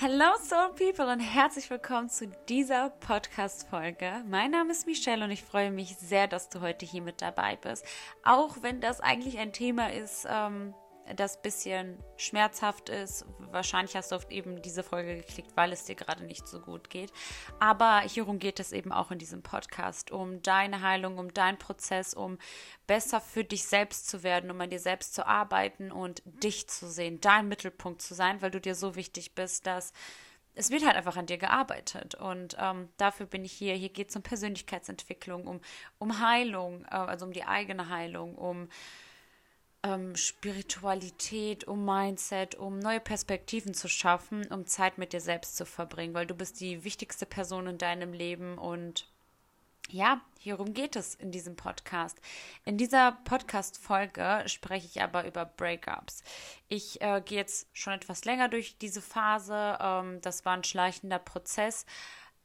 Hello Soul People und herzlich willkommen zu dieser Podcast-Folge. Mein Name ist Michelle und ich freue mich sehr, dass du heute hier mit dabei bist. Auch wenn das eigentlich ein Thema ist, ähm, das bisschen schmerzhaft ist. Wahrscheinlich hast du oft eben diese Folge geklickt, weil es dir gerade nicht so gut geht. Aber hierum geht es eben auch in diesem Podcast, um deine Heilung, um deinen Prozess, um besser für dich selbst zu werden, um an dir selbst zu arbeiten und dich zu sehen, dein Mittelpunkt zu sein, weil du dir so wichtig bist, dass es wird halt einfach an dir gearbeitet. Und ähm, dafür bin ich hier. Hier geht es um Persönlichkeitsentwicklung, um, um Heilung, äh, also um die eigene Heilung, um ähm, Spiritualität, um Mindset, um neue Perspektiven zu schaffen, um Zeit mit dir selbst zu verbringen, weil du bist die wichtigste Person in deinem Leben und ja, hierum geht es in diesem Podcast. In dieser Podcast-Folge spreche ich aber über Breakups. Ich äh, gehe jetzt schon etwas länger durch diese Phase. Ähm, das war ein schleichender Prozess.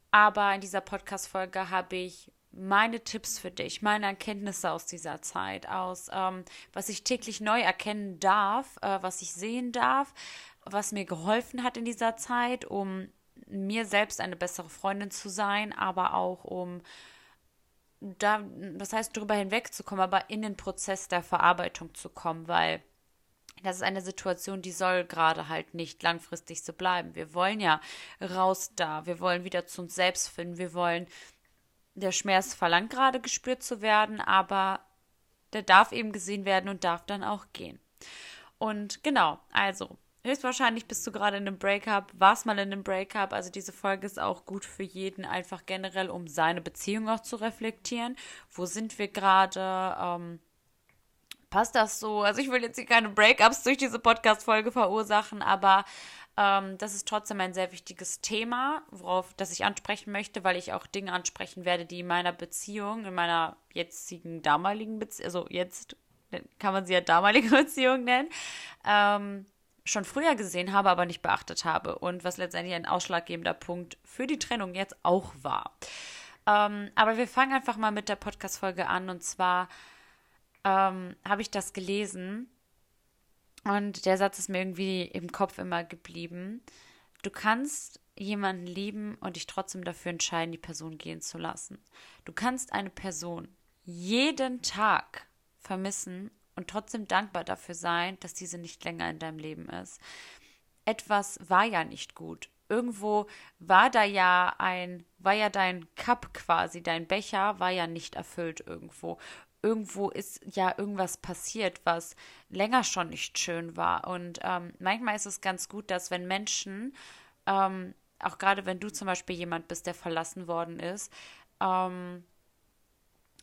Aber in dieser Podcast-Folge habe ich meine Tipps für dich, meine Erkenntnisse aus dieser Zeit, aus ähm, was ich täglich neu erkennen darf, äh, was ich sehen darf, was mir geholfen hat in dieser Zeit, um mir selbst eine bessere Freundin zu sein, aber auch um da, das heißt, darüber hinwegzukommen, aber in den Prozess der Verarbeitung zu kommen, weil das ist eine Situation, die soll gerade halt nicht langfristig so bleiben. Wir wollen ja raus da, wir wollen wieder zu uns selbst finden, wir wollen der Schmerz verlangt gerade gespürt zu werden, aber der darf eben gesehen werden und darf dann auch gehen. Und genau, also höchstwahrscheinlich bist du gerade in einem Breakup, warst mal in einem Breakup. Also diese Folge ist auch gut für jeden, einfach generell, um seine Beziehung auch zu reflektieren. Wo sind wir gerade? Ähm, passt das so? Also ich will jetzt hier keine Breakups durch diese Podcast-Folge verursachen, aber ähm, das ist trotzdem ein sehr wichtiges Thema, worauf das ich ansprechen möchte, weil ich auch Dinge ansprechen werde, die in meiner Beziehung, in meiner jetzigen, damaligen Beziehung, also jetzt kann man sie ja damalige Beziehung nennen, ähm, schon früher gesehen habe, aber nicht beachtet habe und was letztendlich ein ausschlaggebender Punkt für die Trennung jetzt auch war. Ähm, aber wir fangen einfach mal mit der Podcast-Folge an und zwar ähm, habe ich das gelesen und der Satz ist mir irgendwie im Kopf immer geblieben. Du kannst jemanden lieben und dich trotzdem dafür entscheiden, die Person gehen zu lassen. Du kannst eine Person jeden Tag vermissen und trotzdem dankbar dafür sein, dass diese nicht länger in deinem Leben ist. Etwas war ja nicht gut. Irgendwo war da ja ein, war ja dein Cup quasi, dein Becher war ja nicht erfüllt irgendwo irgendwo ist ja irgendwas passiert, was länger schon nicht schön war. Und ähm, manchmal ist es ganz gut, dass wenn Menschen, ähm, auch gerade wenn du zum Beispiel jemand bist, der verlassen worden ist, ähm,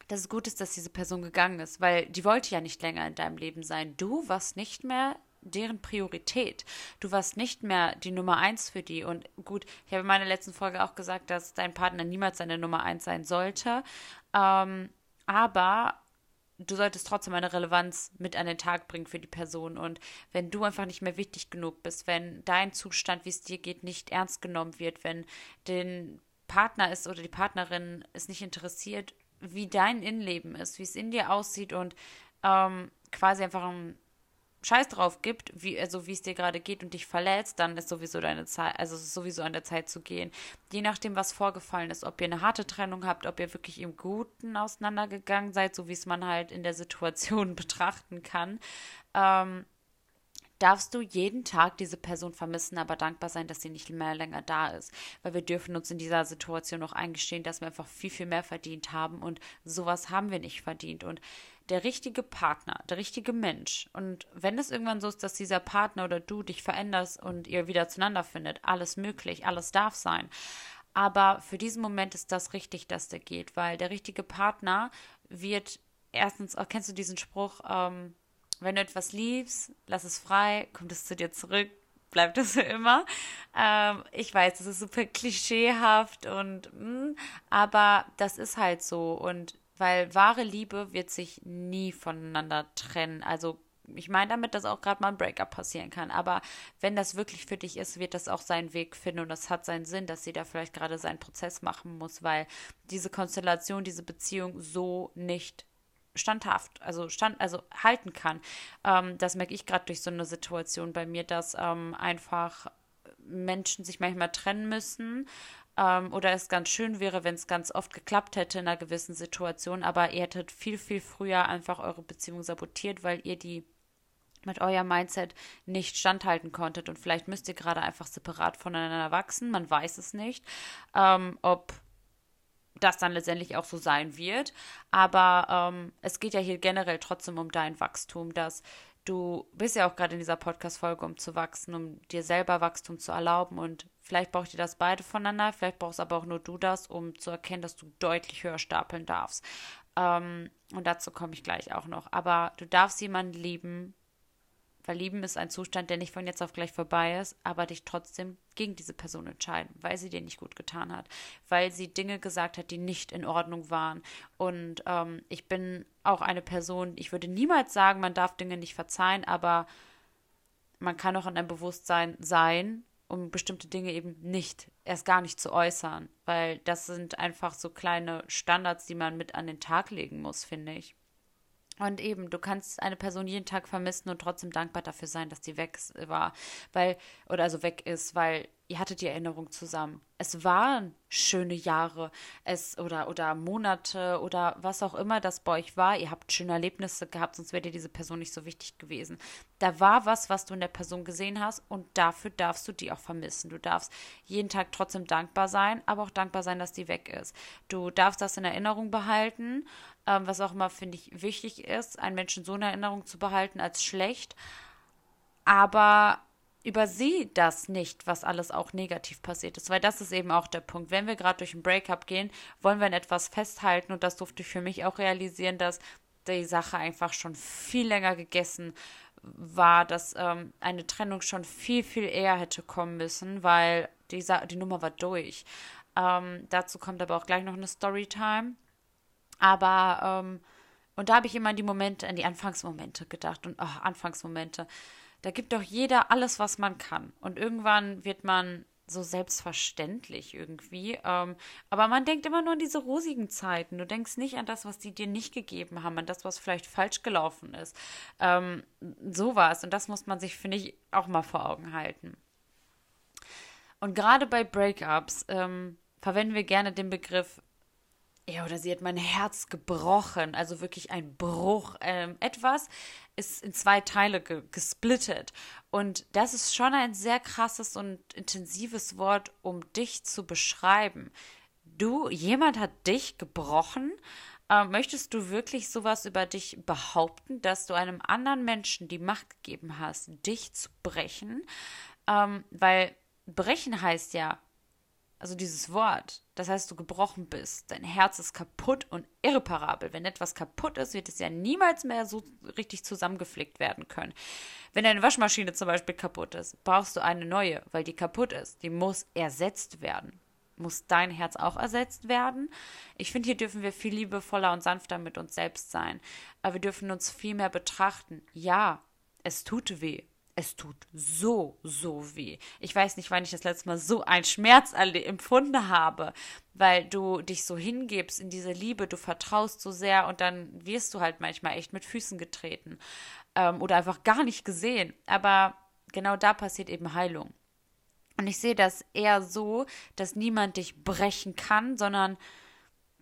dass es gut ist, dass diese Person gegangen ist, weil die wollte ja nicht länger in deinem Leben sein. Du warst nicht mehr deren Priorität. Du warst nicht mehr die Nummer eins für die. Und gut, ich habe in meiner letzten Folge auch gesagt, dass dein Partner niemals seine Nummer eins sein sollte. Ähm, aber du solltest trotzdem eine Relevanz mit an den Tag bringen für die Person. Und wenn du einfach nicht mehr wichtig genug bist, wenn dein Zustand, wie es dir geht, nicht ernst genommen wird, wenn den Partner ist oder die Partnerin es nicht interessiert, wie dein Innenleben ist, wie es in dir aussieht und ähm, quasi einfach ein Scheiß drauf gibt, wie, also wie es dir gerade geht und dich verletzt, dann ist sowieso deine Zeit, also ist sowieso an der Zeit zu gehen. Je nachdem, was vorgefallen ist, ob ihr eine harte Trennung habt, ob ihr wirklich im Guten auseinandergegangen seid, so wie es man halt in der Situation betrachten kann, ähm, darfst du jeden Tag diese Person vermissen, aber dankbar sein, dass sie nicht mehr länger da ist. Weil wir dürfen uns in dieser Situation auch eingestehen, dass wir einfach viel, viel mehr verdient haben und sowas haben wir nicht verdient. Und der richtige Partner, der richtige Mensch. Und wenn es irgendwann so ist, dass dieser Partner oder du dich veränderst und ihr wieder zueinander findet, alles möglich, alles darf sein. Aber für diesen Moment ist das richtig, dass der geht, weil der richtige Partner wird erstens, auch kennst du diesen Spruch, ähm, wenn du etwas liebst, lass es frei, kommt es zu dir zurück, bleibt es für immer. Ähm, ich weiß, das ist super klischeehaft und, mh, hm, aber das ist halt so und weil wahre Liebe wird sich nie voneinander trennen. Also ich meine damit, dass auch gerade mal ein Breakup passieren kann. Aber wenn das wirklich für dich ist, wird das auch seinen Weg finden und das hat seinen Sinn, dass sie da vielleicht gerade seinen Prozess machen muss, weil diese Konstellation, diese Beziehung so nicht standhaft, also stand, also halten kann. Ähm, das merke ich gerade durch so eine Situation bei mir, dass ähm, einfach Menschen sich manchmal trennen müssen ähm, oder es ganz schön wäre, wenn es ganz oft geklappt hätte in einer gewissen Situation, aber ihr hättet viel, viel früher einfach eure Beziehung sabotiert, weil ihr die mit eurem Mindset nicht standhalten konntet. Und vielleicht müsst ihr gerade einfach separat voneinander wachsen, man weiß es nicht, ähm, ob das dann letztendlich auch so sein wird, aber ähm, es geht ja hier generell trotzdem um dein Wachstum, dass du bist ja auch gerade in dieser Podcast-Folge, um zu wachsen, um dir selber Wachstum zu erlauben und vielleicht braucht ihr das beide voneinander, vielleicht brauchst aber auch nur du das, um zu erkennen, dass du deutlich höher stapeln darfst. Ähm, und dazu komme ich gleich auch noch. Aber du darfst jemanden lieben, weil Lieben ist ein Zustand, der nicht von jetzt auf gleich vorbei ist, aber dich trotzdem gegen diese Person entscheiden, weil sie dir nicht gut getan hat, weil sie Dinge gesagt hat, die nicht in Ordnung waren. Und ähm, ich bin auch eine Person, ich würde niemals sagen, man darf Dinge nicht verzeihen, aber man kann auch in einem Bewusstsein sein, um bestimmte Dinge eben nicht, erst gar nicht zu äußern, weil das sind einfach so kleine Standards, die man mit an den Tag legen muss, finde ich. Und eben, du kannst eine Person jeden Tag vermissen und trotzdem dankbar dafür sein, dass die weg war, weil, oder also weg ist, weil ihr hattet die Erinnerung zusammen. Es waren schöne Jahre, es oder oder Monate oder was auch immer das bei euch war. Ihr habt schöne Erlebnisse gehabt, sonst wäre dir diese Person nicht so wichtig gewesen. Da war was, was du in der Person gesehen hast und dafür darfst du die auch vermissen. Du darfst jeden Tag trotzdem dankbar sein, aber auch dankbar sein, dass die weg ist. Du darfst das in Erinnerung behalten ähm, was auch immer, finde ich, wichtig ist, einen Menschen so in Erinnerung zu behalten als schlecht. Aber übersehe das nicht, was alles auch negativ passiert ist, weil das ist eben auch der Punkt. Wenn wir gerade durch ein Breakup gehen, wollen wir an etwas festhalten und das durfte ich für mich auch realisieren, dass die Sache einfach schon viel länger gegessen war, dass ähm, eine Trennung schon viel, viel eher hätte kommen müssen, weil die, die Nummer war durch. Ähm, dazu kommt aber auch gleich noch eine Storytime. Aber, ähm, und da habe ich immer an die Momente, an die Anfangsmomente gedacht. Und oh, Anfangsmomente. Da gibt doch jeder alles, was man kann. Und irgendwann wird man so selbstverständlich irgendwie. Ähm, aber man denkt immer nur an diese rosigen Zeiten. Du denkst nicht an das, was die dir nicht gegeben haben, an das, was vielleicht falsch gelaufen ist. Ähm, sowas. Und das muss man sich, finde ich, auch mal vor Augen halten. Und gerade bei Breakups ähm, verwenden wir gerne den Begriff ja, oder sie hat mein Herz gebrochen, also wirklich ein Bruch. Ähm, etwas ist in zwei Teile ge gesplittet. Und das ist schon ein sehr krasses und intensives Wort, um dich zu beschreiben. Du, jemand hat dich gebrochen. Ähm, möchtest du wirklich sowas über dich behaupten, dass du einem anderen Menschen die Macht gegeben hast, dich zu brechen? Ähm, weil brechen heißt ja, also dieses Wort, das heißt, du gebrochen bist, dein Herz ist kaputt und irreparabel. Wenn etwas kaputt ist, wird es ja niemals mehr so richtig zusammengeflickt werden können. Wenn deine Waschmaschine zum Beispiel kaputt ist, brauchst du eine neue, weil die kaputt ist. Die muss ersetzt werden. Muss dein Herz auch ersetzt werden? Ich finde, hier dürfen wir viel liebevoller und sanfter mit uns selbst sein. Aber wir dürfen uns viel mehr betrachten. Ja, es tut weh es tut so, so weh. Ich weiß nicht, wann ich das letzte Mal so einen Schmerz empfunden habe, weil du dich so hingibst in diese Liebe, du vertraust so sehr und dann wirst du halt manchmal echt mit Füßen getreten ähm, oder einfach gar nicht gesehen. Aber genau da passiert eben Heilung. Und ich sehe das eher so, dass niemand dich brechen kann, sondern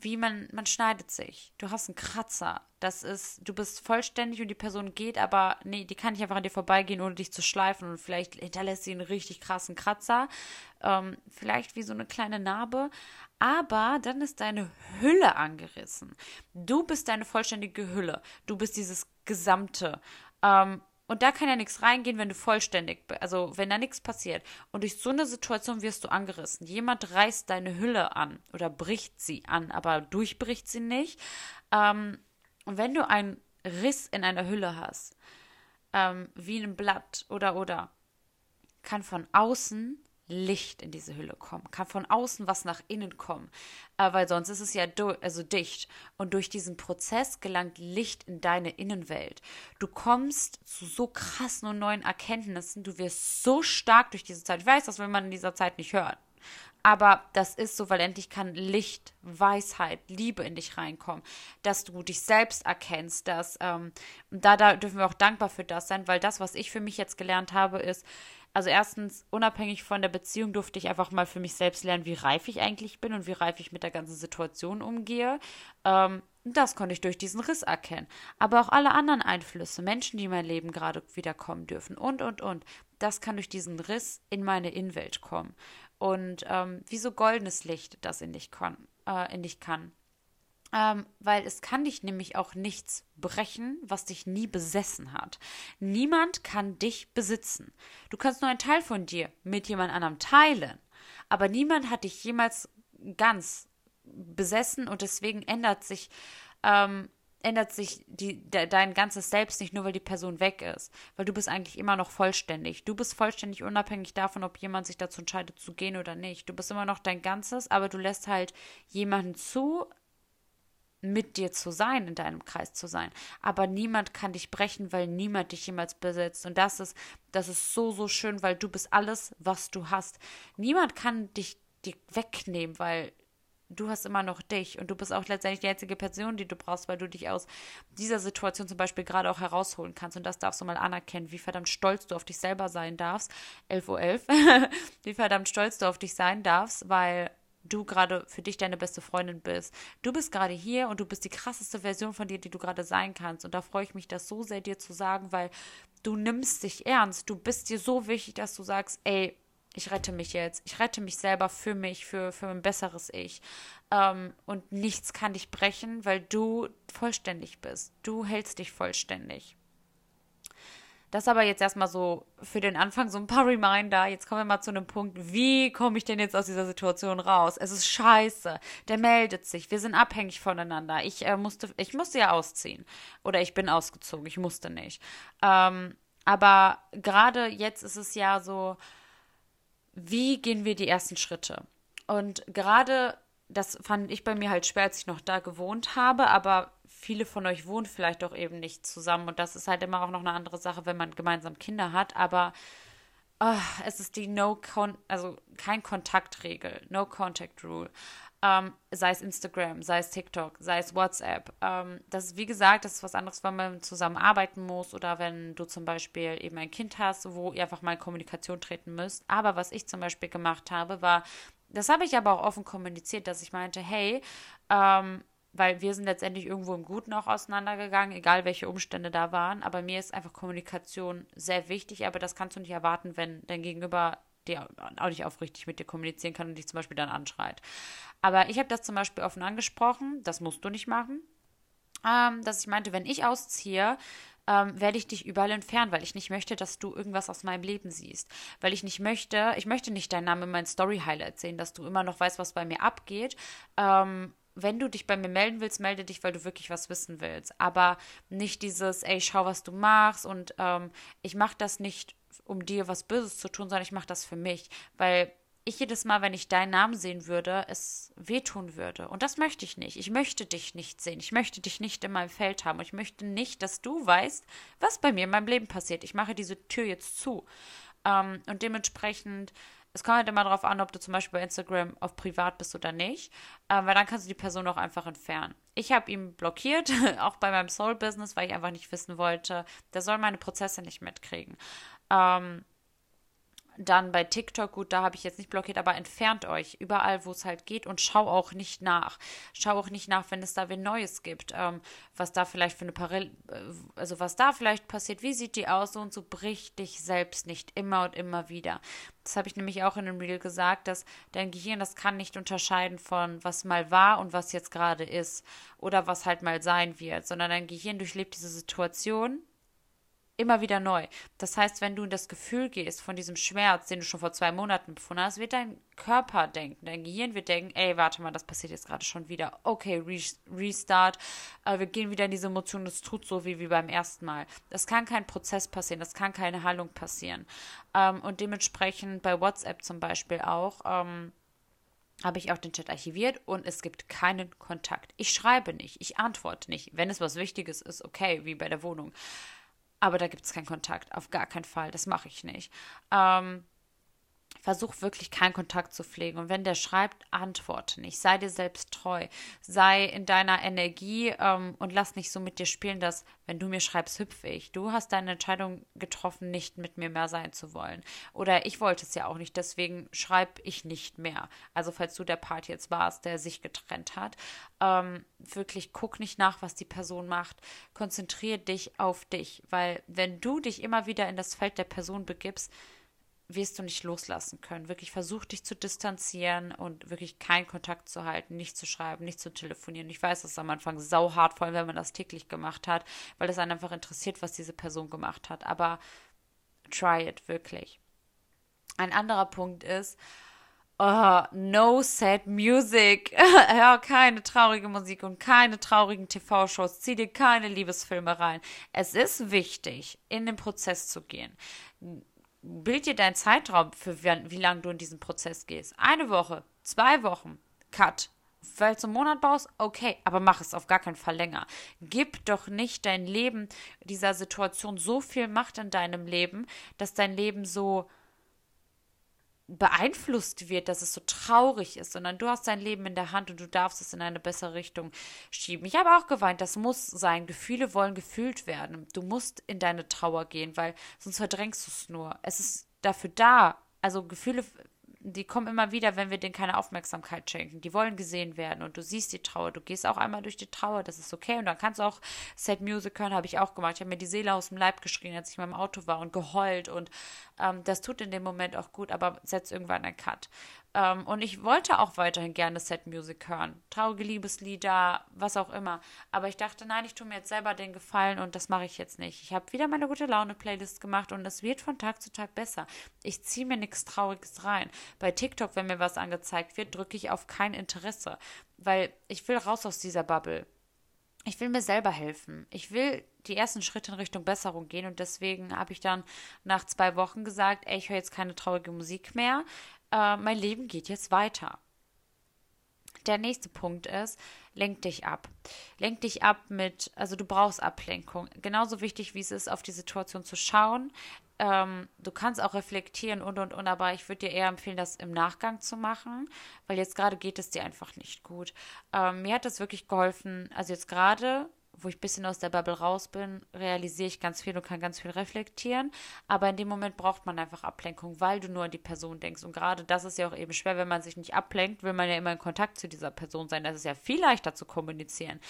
wie man, man schneidet sich. Du hast einen Kratzer. Das ist, du bist vollständig und die Person geht, aber nee, die kann nicht einfach an dir vorbeigehen, ohne dich zu schleifen und vielleicht hinterlässt sie einen richtig krassen Kratzer. Ähm, vielleicht wie so eine kleine Narbe. Aber dann ist deine Hülle angerissen. Du bist deine vollständige Hülle. Du bist dieses Gesamte. Ähm, und da kann ja nichts reingehen, wenn du vollständig bist. Also, wenn da nichts passiert. Und durch so eine Situation wirst du angerissen. Jemand reißt deine Hülle an oder bricht sie an, aber durchbricht sie nicht. Ähm, und wenn du einen Riss in einer Hülle hast, ähm, wie ein Blatt oder oder, kann von außen Licht in diese Hülle kommen, kann von außen was nach innen kommen, äh, weil sonst ist es ja also dicht. Und durch diesen Prozess gelangt Licht in deine Innenwelt. Du kommst zu so krassen und neuen Erkenntnissen, du wirst so stark durch diese Zeit. Ich weiß, das will man in dieser Zeit nicht hören. Aber das ist so, weil endlich kann Licht, Weisheit, Liebe in dich reinkommen, dass du dich selbst erkennst, dass ähm, da, da dürfen wir auch dankbar für das sein, weil das, was ich für mich jetzt gelernt habe, ist, Also erstens, unabhängig von der Beziehung durfte ich einfach mal für mich selbst lernen, wie reif ich eigentlich bin und wie reif ich mit der ganzen Situation umgehe. Ähm, das konnte ich durch diesen Riss erkennen. Aber auch alle anderen Einflüsse, Menschen, die in mein Leben gerade wiederkommen dürfen und, und, und, das kann durch diesen Riss in meine Innenwelt kommen. Und ähm, wie so goldenes Licht, das in dich, kon, äh, in dich kann. Ähm, weil es kann dich nämlich auch nichts brechen, was dich nie besessen hat. Niemand kann dich besitzen. Du kannst nur einen Teil von dir mit jemand anderem teilen, aber niemand hat dich jemals ganz besessen und deswegen ändert sich ähm, ändert sich die, de, dein ganzes Selbst nicht nur, weil die Person weg ist, weil du bist eigentlich immer noch vollständig. Du bist vollständig unabhängig davon, ob jemand sich dazu entscheidet zu gehen oder nicht. Du bist immer noch dein Ganzes, aber du lässt halt jemanden zu, mit dir zu sein, in deinem Kreis zu sein. Aber niemand kann dich brechen, weil niemand dich jemals besitzt. Und das ist, das ist so, so schön, weil du bist alles, was du hast. Niemand kann dich, dich wegnehmen, weil du hast immer noch dich und du bist auch letztendlich die einzige Person, die du brauchst, weil du dich aus dieser Situation zum Beispiel gerade auch herausholen kannst. Und das darfst du mal anerkennen, wie verdammt stolz du auf dich selber sein darfst. 11.11 Uhr, 11. wie verdammt stolz du auf dich sein darfst, weil du gerade für dich deine beste Freundin bist. Du bist gerade hier und du bist die krasseste Version von dir, die du gerade sein kannst. Und da freue ich mich, das so sehr dir zu sagen, weil du nimmst dich ernst. Du bist dir so wichtig, dass du sagst, ey, ich rette mich jetzt. Ich rette mich selber für mich, für, für ein besseres Ich. Ähm, und nichts kann dich brechen, weil du vollständig bist. Du hältst dich vollständig. Das aber jetzt erstmal so für den Anfang so ein paar Reminder. Jetzt kommen wir mal zu einem Punkt. Wie komme ich denn jetzt aus dieser Situation raus? Es ist scheiße. Der meldet sich. Wir sind abhängig voneinander. Ich äh, musste, ich musste ja ausziehen. Oder ich bin ausgezogen. Ich musste nicht. Ähm, aber gerade jetzt ist es ja so, wie gehen wir die ersten Schritte? Und gerade das fand ich bei mir halt schwer, als ich noch da gewohnt habe, aber viele von euch wohnen vielleicht auch eben nicht zusammen und das ist halt immer auch noch eine andere Sache, wenn man gemeinsam Kinder hat, aber oh, es ist die No Con also kein Kontaktregel, No Contact Rule. Ähm, sei es Instagram, sei es TikTok, sei es WhatsApp. Ähm, das ist, wie gesagt, das ist was anderes, wenn man zusammen arbeiten muss oder wenn du zum Beispiel eben ein Kind hast, wo ihr einfach mal in Kommunikation treten müsst. Aber was ich zum Beispiel gemacht habe, war, das habe ich aber auch offen kommuniziert, dass ich meinte, hey, ähm, weil wir sind letztendlich irgendwo im Guten auch auseinandergegangen, egal welche Umstände da waren. Aber mir ist einfach Kommunikation sehr wichtig, aber das kannst du nicht erwarten, wenn dein Gegenüber dir auch nicht aufrichtig mit dir kommunizieren kann und dich zum Beispiel dann anschreit. Aber ich habe das zum Beispiel offen angesprochen, das musst du nicht machen, ähm, dass ich meinte, wenn ich ausziehe, ähm, werde ich dich überall entfernen, weil ich nicht möchte, dass du irgendwas aus meinem Leben siehst. Weil ich nicht möchte, ich möchte nicht deinen Namen in meinen Story-Highlight sehen, dass du immer noch weißt, was bei mir abgeht. Ähm, wenn du dich bei mir melden willst, melde dich, weil du wirklich was wissen willst. Aber nicht dieses, ey, schau, was du machst und ähm, ich mache das nicht, um dir was Böses zu tun, sondern ich mache das für mich, weil ich jedes Mal, wenn ich deinen Namen sehen würde, es wehtun würde. Und das möchte ich nicht. Ich möchte dich nicht sehen. Ich möchte dich nicht in meinem Feld haben. Und ich möchte nicht, dass du weißt, was bei mir in meinem Leben passiert. Ich mache diese Tür jetzt zu. Ähm, und dementsprechend es kommt halt immer darauf an, ob du zum Beispiel bei Instagram auf privat bist oder nicht, ähm, weil dann kannst du die Person auch einfach entfernen. Ich habe ihn blockiert, auch bei meinem Soul-Business, weil ich einfach nicht wissen wollte, der soll meine Prozesse nicht mitkriegen. Ähm, dann bei TikTok, gut, da habe ich jetzt nicht blockiert, aber entfernt euch überall, wo es halt geht und schau auch nicht nach. Schau auch nicht nach, wenn es da wen Neues gibt, ähm, was da vielleicht für eine Parallel, äh, also was da vielleicht passiert, wie sieht die aus und so brich dich selbst nicht immer und immer wieder. Das habe ich nämlich auch in einem Reel gesagt, dass dein Gehirn das kann nicht unterscheiden von was mal war und was jetzt gerade ist oder was halt mal sein wird, sondern dein Gehirn durchlebt diese Situation immer wieder neu. Das heißt, wenn du in das Gefühl gehst von diesem Schmerz, den du schon vor zwei Monaten befunden hast, wird dein Körper denken, dein Gehirn wird denken, ey, warte mal, das passiert jetzt gerade schon wieder. Okay, Re Restart. Äh, wir gehen wieder in diese Emotion, es tut so wie, wie beim ersten Mal. Das kann kein Prozess passieren, das kann keine Heilung passieren. Ähm, und dementsprechend bei WhatsApp zum Beispiel auch, ähm, habe ich auch den Chat archiviert und es gibt keinen Kontakt. Ich schreibe nicht, ich antworte nicht. Wenn es was Wichtiges ist, okay, wie bei der Wohnung. Aber da gibt es keinen Kontakt, auf gar keinen Fall. Das mache ich nicht. Ähm, versuch wirklich keinen Kontakt zu pflegen. Und wenn der schreibt, antworte nicht. Sei dir selbst treu. Sei in deiner Energie ähm, und lass nicht so mit dir spielen, dass, wenn du mir schreibst, hüpfe ich. Du hast deine Entscheidung getroffen, nicht mit mir mehr sein zu wollen. Oder ich wollte es ja auch nicht, deswegen schreibe ich nicht mehr. Also, falls du der Part jetzt warst, der sich getrennt hat, ähm, wirklich guck nicht nach, was die Person macht. Konzentriere dich auf dich, weil wenn du dich immer wieder in das Feld der Person begibst, wirst du nicht loslassen können. Wirklich versuch dich zu distanzieren und wirklich keinen Kontakt zu halten, nicht zu schreiben, nicht zu telefonieren. Ich weiß, das ist am Anfang sau hart, vor allem wenn man das täglich gemacht hat, weil es einen einfach interessiert, was diese Person gemacht hat. Aber try it wirklich. Ein anderer Punkt ist, oh, no sad music. Hör keine traurige Musik und keine traurigen TV-Shows. Zieh dir keine Liebesfilme rein. Es ist wichtig, in den Prozess zu gehen bild dir deinen Zeitraum, für wie, lange du in diesen Prozess gehst. Eine Woche, zwei Wochen, Cut. Weil du einen Monat baust, okay, aber mach es auf gar keinen Fall länger. Gib doch nicht dein Leben dieser Situation so viel Macht in deinem Leben, dass dein Leben so beeinflusst wird, dass es so traurig ist, sondern du hast dein Leben in der Hand und du darfst es in eine bessere Richtung schieben. Ich habe auch geweint, das muss sein. Gefühle wollen gefühlt werden. Du musst in deine Trauer gehen, weil sonst verdrängst du es nur. Es ist dafür da. Also Gefühle die kommen immer wieder, wenn wir denen keine Aufmerksamkeit schenken. Die wollen gesehen werden und du siehst die Trauer. Du gehst auch einmal durch die Trauer, das ist okay. Und dann kannst du auch Sad Music hören, habe ich auch gemacht. Ich habe mir die Seele aus dem Leib geschrien, als ich in meinem Auto war und geheult. Und ähm, das tut in dem Moment auch gut, aber setzt irgendwann einen Cut. Ähm, und ich wollte auch weiterhin gerne Set Music hören. Traurige Liebeslieder, was auch immer. Aber ich dachte, nein, ich tue mir jetzt selber den Gefallen und das mache ich jetzt nicht. Ich habe wieder meine gute Laune-Playlist gemacht und es wird von Tag zu Tag besser. Ich ziehe mir nichts Trauriges rein. Bei TikTok, wenn mir was angezeigt wird, drücke ich auf kein Interesse. Weil ich will raus aus dieser Bubble. Ich will mir selber helfen. Ich will die ersten Schritte in Richtung Besserung gehen und deswegen habe ich dann nach zwei Wochen gesagt, ey, ich höre jetzt keine traurige Musik mehr äh, mein Leben geht jetzt weiter. Der nächste Punkt ist, lenk dich ab. Lenk dich ab mit, also du brauchst Ablenkung. Genauso wichtig, wie es ist, auf die Situation zu schauen. Ähm, du kannst auch reflektieren und und und, aber ich würde dir eher empfehlen, das im Nachgang zu machen, weil jetzt gerade geht es dir einfach nicht gut. Ähm, mir hat das wirklich geholfen, also jetzt gerade wo ich ein bisschen aus der Bubble raus bin, realisiere ich ganz viel und kann ganz viel reflektieren. Aber in dem Moment braucht man einfach Ablenkung, weil du nur an die Person denkst. Und gerade das ist ja auch eben schwer, wenn man sich nicht ablenkt, will man ja immer in Kontakt zu dieser Person sein. Das ist ja viel leichter zu kommunizieren.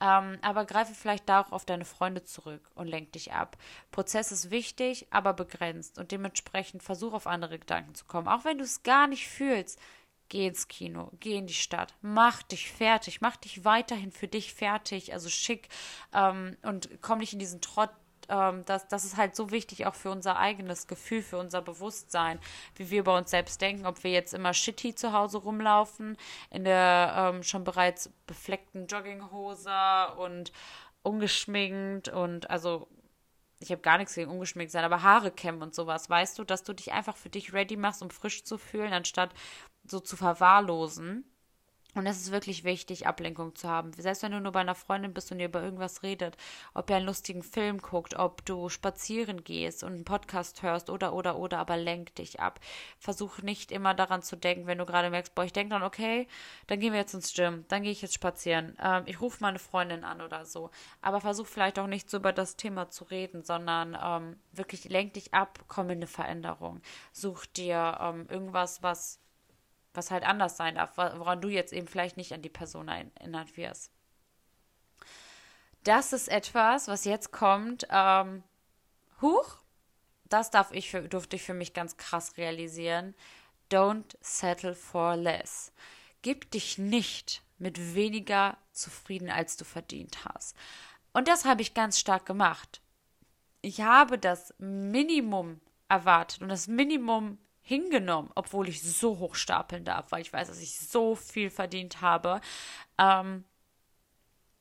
Ähm, aber greife vielleicht da auch auf deine Freunde zurück und lenk dich ab. Prozess ist wichtig, aber begrenzt. Und dementsprechend versuch auf andere Gedanken zu kommen. Auch wenn du es gar nicht fühlst Geh ins Kino, geh in die Stadt, mach dich fertig, mach dich weiterhin für dich fertig, also schick ähm, und komm nicht in diesen Trott. Ähm, das, das ist halt so wichtig auch für unser eigenes Gefühl, für unser Bewusstsein, wie wir über uns selbst denken, ob wir jetzt immer shitty zu Hause rumlaufen, in der ähm, schon bereits befleckten Jogginghose und ungeschminkt und also ich habe gar nichts gegen ungeschminkt sein, aber Haare kämmen und sowas, weißt du, dass du dich einfach für dich ready machst, um frisch zu fühlen, anstatt so zu verwahrlosen. Und es ist wirklich wichtig, Ablenkung zu haben. Selbst wenn du nur bei einer Freundin bist und ihr über irgendwas redet, ob ihr einen lustigen Film guckt, ob du spazieren gehst und einen Podcast hörst oder, oder, oder, aber lenk dich ab. Versuch nicht immer daran zu denken, wenn du gerade merkst, boah, ich denke dann, okay, dann gehen wir jetzt ins Gym, dann gehe ich jetzt spazieren, ähm, ich rufe meine Freundin an oder so. Aber versuch vielleicht auch nicht so über das Thema zu reden, sondern ähm, wirklich lenk dich ab, komm in eine Veränderung. Such dir ähm, irgendwas, was was halt anders sein darf, woran du jetzt eben vielleicht nicht an die Person erinnert wirst. Das ist etwas, was jetzt kommt. Ähm, huch, das darf ich für, durfte ich für mich ganz krass realisieren. Don't settle for less. Gib dich nicht mit weniger zufrieden, als du verdient hast. Und das habe ich ganz stark gemacht. Ich habe das Minimum erwartet und das Minimum hingenommen, obwohl ich so hoch stapeln darf, weil ich weiß, dass ich so viel verdient habe. Ähm,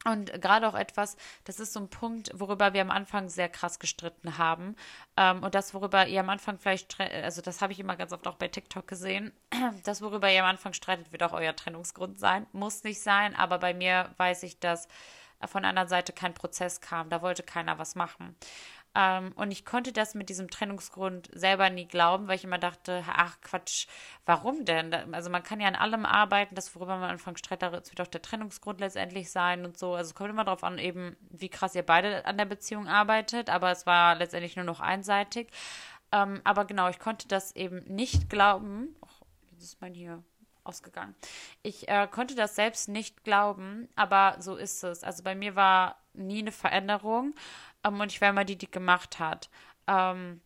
und gerade auch etwas, das ist so ein Punkt, worüber wir am Anfang sehr krass gestritten haben. Ähm, und das, worüber ihr am Anfang vielleicht, also das habe ich immer ganz oft auch bei TikTok gesehen, das, worüber ihr am Anfang streitet, wird auch euer Trennungsgrund sein. Muss nicht sein, aber bei mir weiß ich, dass von einer Seite kein Prozess kam. Da wollte keiner was machen. Ähm, und ich konnte das mit diesem Trennungsgrund selber nie glauben, weil ich immer dachte, ach Quatsch, warum denn? Also man kann ja an allem arbeiten, das worüber man anfangs streitet, wird auch der Trennungsgrund letztendlich sein und so. Also es kommt immer darauf an, eben, wie krass ihr beide an der Beziehung arbeitet, aber es war letztendlich nur noch einseitig. Ähm, aber genau, ich konnte das eben nicht glauben. Och, jetzt ist mein hier ausgegangen. Ich äh, konnte das selbst nicht glauben, aber so ist es. Also bei mir war nie eine Veränderung ähm, und ich war immer die, die gemacht hat. Ähm,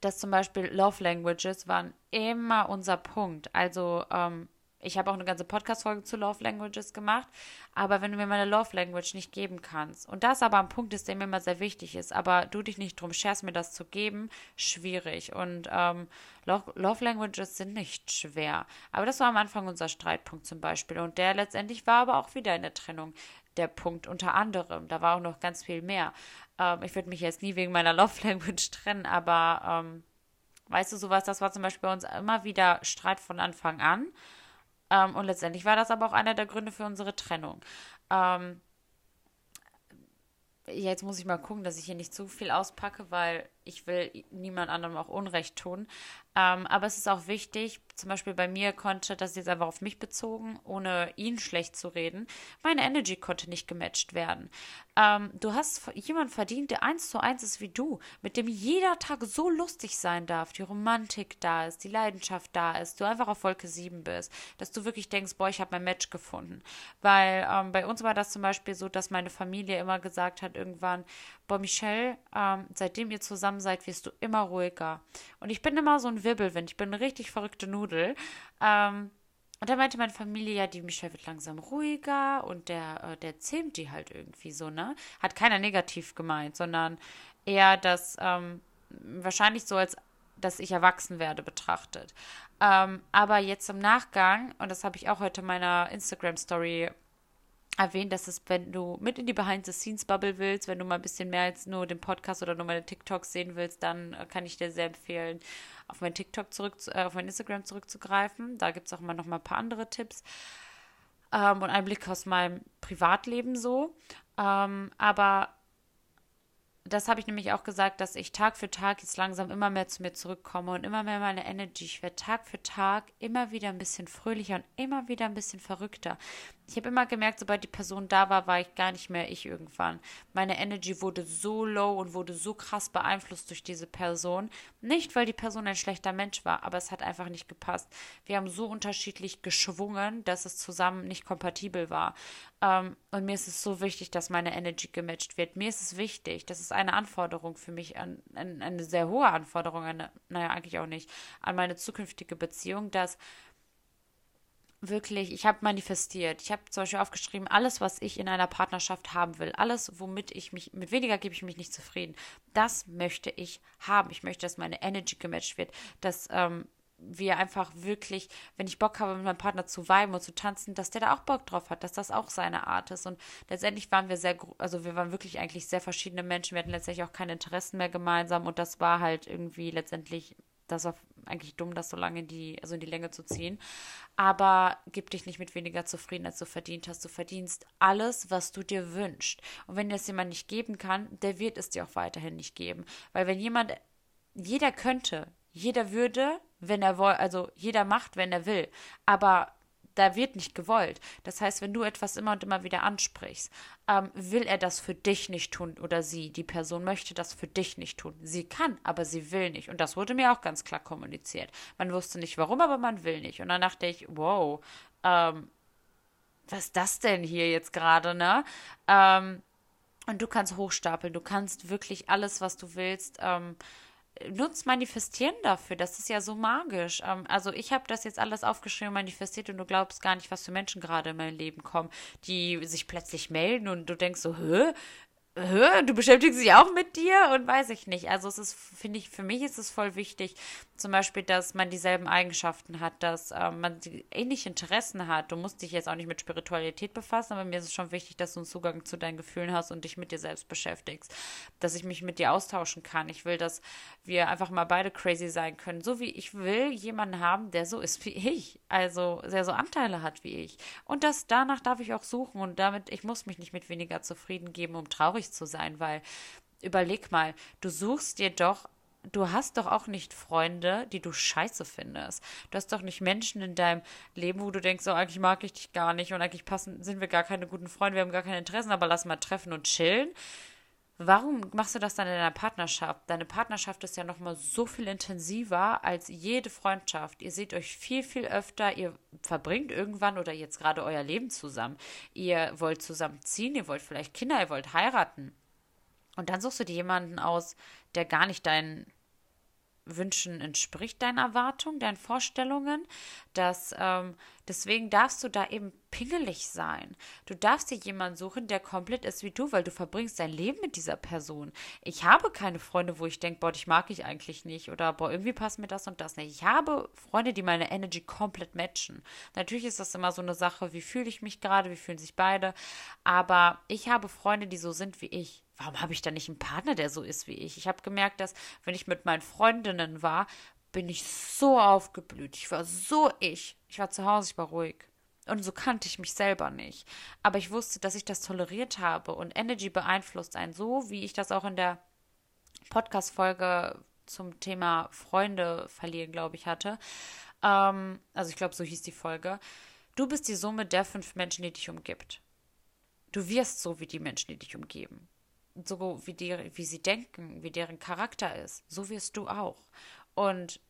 dass zum Beispiel Love Languages waren immer unser Punkt. Also ähm, ich habe auch eine ganze Podcast-Folge zu Love Languages gemacht. Aber wenn du mir meine Love Language nicht geben kannst, und das aber ein Punkt ist, der mir immer sehr wichtig ist, aber du dich nicht drum scherst, mir das zu geben, schwierig. Und ähm, Love, Love Languages sind nicht schwer. Aber das war am Anfang unser Streitpunkt zum Beispiel. Und der letztendlich war aber auch wieder in der Trennung der Punkt unter anderem. Da war auch noch ganz viel mehr. Ähm, ich würde mich jetzt nie wegen meiner Love Language trennen, aber ähm, weißt du, sowas, das war zum Beispiel bei uns immer wieder Streit von Anfang an. Ähm, und letztendlich war das aber auch einer der Gründe für unsere Trennung. Ähm, jetzt muss ich mal gucken, dass ich hier nicht zu viel auspacke, weil ich will niemand anderem auch Unrecht tun. Ähm, aber es ist auch wichtig, zum Beispiel bei mir konnte, das jetzt einfach auf mich bezogen, ohne ihn schlecht zu reden, meine Energy konnte nicht gematcht werden. Ähm, du hast jemanden verdient, der eins zu eins ist wie du, mit dem jeder Tag so lustig sein darf, die Romantik da ist, die Leidenschaft da ist, du einfach auf Wolke 7 bist, dass du wirklich denkst, boah, ich habe mein Match gefunden. Weil ähm, bei uns war das zum Beispiel so, dass meine Familie immer gesagt hat, irgendwann, boah, Michelle, ähm, seitdem ihr zusammen seid, wirst du immer ruhiger. Und ich bin immer so ein Wirbelwind, ich bin eine richtig verrückte Nudel. Ähm, und da meinte meine Familie, ja, die Michelle wird langsam ruhiger und der, äh, der zähmt die halt irgendwie so, ne? Hat keiner negativ gemeint, sondern eher das, ähm, wahrscheinlich so als dass ich erwachsen werde betrachtet. Ähm, aber jetzt im Nachgang, und das habe ich auch heute in meiner Instagram-Story erwähnt, dass es, wenn du mit in die Behind-the-Scenes-Bubble willst, wenn du mal ein bisschen mehr als nur den Podcast oder nur meine TikToks sehen willst, dann äh, kann ich dir sehr empfehlen, auf mein TikTok zurück, äh, auf mein Instagram zurückzugreifen. Da gibt es auch immer noch mal ein paar andere Tipps ähm, und einen Blick aus meinem Privatleben so. Ähm, aber das habe ich nämlich auch gesagt, dass ich Tag für Tag jetzt langsam immer mehr zu mir zurückkomme und immer mehr meine Energy. Ich werde Tag für Tag immer wieder ein bisschen fröhlicher und immer wieder ein bisschen verrückter. Ich habe immer gemerkt, sobald die Person da war, war ich gar nicht mehr ich irgendwann. Meine Energy wurde so low und wurde so krass beeinflusst durch diese Person. Nicht, weil die Person ein schlechter Mensch war, aber es hat einfach nicht gepasst. Wir haben so unterschiedlich geschwungen, dass es zusammen nicht kompatibel war. Ähm, und mir ist es so wichtig, dass meine Energy gematcht wird. Mir ist es wichtig, das ist eine Anforderung für mich, an, an, eine sehr hohe Anforderung, eine, naja, eigentlich auch nicht, an meine zukünftige Beziehung, dass wirklich, ich habe manifestiert. Ich habe zum Beispiel aufgeschrieben, alles, was ich in einer Partnerschaft haben will, alles, womit ich mich, mit weniger gebe ich mich nicht zufrieden, das möchte ich haben. Ich möchte, dass meine Energy gematcht wird, dass ähm, wir einfach wirklich, wenn ich Bock habe, mit meinem Partner zu weiben und zu tanzen, dass der da auch Bock drauf hat, dass das auch seine Art ist. Und letztendlich waren wir sehr, also wir waren wirklich eigentlich sehr verschiedene Menschen. Wir hatten letztendlich auch keine Interessen mehr gemeinsam und das war halt irgendwie letztendlich, das war eigentlich dumm, das so lange in die, also in die Länge zu ziehen. Aber gib dich nicht mit weniger zufrieden, als du verdient hast. Du verdienst alles, was du dir wünschst. Und wenn dir das jemand nicht geben kann, der wird es dir auch weiterhin nicht geben. Weil wenn jemand, jeder könnte, jeder würde, wenn er will, also jeder macht, wenn er will. Aber da wird nicht gewollt. Das heißt, wenn du etwas immer und immer wieder ansprichst, ähm, will er das für dich nicht tun oder sie. Die Person möchte das für dich nicht tun. Sie kann, aber sie will nicht. Und das wurde mir auch ganz klar kommuniziert. Man wusste nicht warum, aber man will nicht. Und dann dachte ich, wow, ähm, was ist das denn hier jetzt gerade, ne? Ähm, und du kannst hochstapeln, du kannst wirklich alles, was du willst, ähm, nutzt Manifestieren dafür. Das ist ja so magisch. Ähm, also ich habe das jetzt alles aufgeschrieben, manifestiert und du glaubst gar nicht, was für Menschen gerade in mein Leben kommen, die sich plötzlich melden und du denkst so, hä? Du beschäftigst dich auch mit dir und weiß ich nicht. Also es ist, finde ich, für mich ist es voll wichtig, zum Beispiel, dass man dieselben Eigenschaften hat, dass ähm, man ähnliche Interessen hat. Du musst dich jetzt auch nicht mit Spiritualität befassen, aber mir ist es schon wichtig, dass du einen Zugang zu deinen Gefühlen hast und dich mit dir selbst beschäftigst. Dass ich mich mit dir austauschen kann. Ich will, dass wir einfach mal beide crazy sein können. So wie ich will jemanden haben, der so ist wie ich. Also der so Anteile hat wie ich. Und das danach darf ich auch suchen und damit, ich muss mich nicht mit weniger zufrieden geben, um traurig traurig zu sein, weil überleg mal, du suchst dir doch du hast doch auch nicht Freunde, die du scheiße findest. Du hast doch nicht Menschen in deinem Leben, wo du denkst, oh, eigentlich mag ich dich gar nicht und eigentlich passen, sind wir gar keine guten Freunde, wir haben gar keine Interessen, aber lass mal treffen und chillen. Warum machst du das dann in deiner Partnerschaft? Deine Partnerschaft ist ja nochmal so viel intensiver als jede Freundschaft. Ihr seht euch viel, viel öfter. Ihr verbringt irgendwann oder jetzt gerade euer Leben zusammen. Ihr wollt zusammenziehen, ihr wollt vielleicht Kinder, ihr wollt heiraten. Und dann suchst du dir jemanden aus, der gar nicht deinen Wünschen entspricht, deinen Erwartungen, deinen Vorstellungen. Dass, ähm, deswegen darfst du da eben pingelig sein. Du darfst dir jemanden suchen, der komplett ist wie du, weil du verbringst dein Leben mit dieser Person. Ich habe keine Freunde, wo ich denke, boah, dich mag ich eigentlich nicht oder boah, irgendwie passt mir das und das nicht. Ich habe Freunde, die meine Energy komplett matchen. Natürlich ist das immer so eine Sache, wie fühle ich mich gerade, wie fühlen sich beide. Aber ich habe Freunde, die so sind wie ich warum habe ich da nicht einen Partner, der so ist wie ich? Ich habe gemerkt, dass wenn ich mit meinen Freundinnen war, bin ich so aufgeblüht. Ich war so ich. Ich war zu Hause, ich war ruhig. Und so kannte ich mich selber nicht. Aber ich wusste, dass ich das toleriert habe. Und Energy beeinflusst einen so, wie ich das auch in der Podcast-Folge zum Thema Freunde verlieren, glaube ich, hatte. Ähm, also ich glaube, so hieß die Folge. Du bist die Summe der fünf Menschen, die dich umgibt. Du wirst so wie die Menschen, die dich umgeben so wie, die, wie sie denken, wie deren Charakter ist, so wirst du auch. Und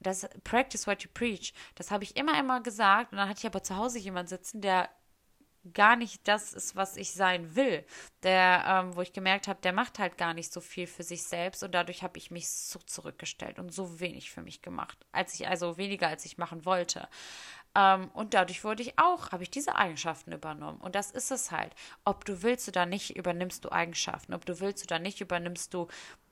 das Practice what you preach, das habe ich immer, immer gesagt. Und dann hatte ich aber zu Hause jemand sitzen, der gar nicht das ist, was ich sein will. Der, ähm, wo ich gemerkt habe, der macht halt gar nicht so viel für sich selbst und dadurch habe ich mich so zurückgestellt und so wenig für mich gemacht, als ich also weniger als ich machen wollte. Ähm, und dadurch wurde ich auch, habe ich diese Eigenschaften übernommen. Und das ist es halt. Ob du willst oder nicht, übernimmst du Eigenschaften. Ob du willst oder nicht, übernimmst du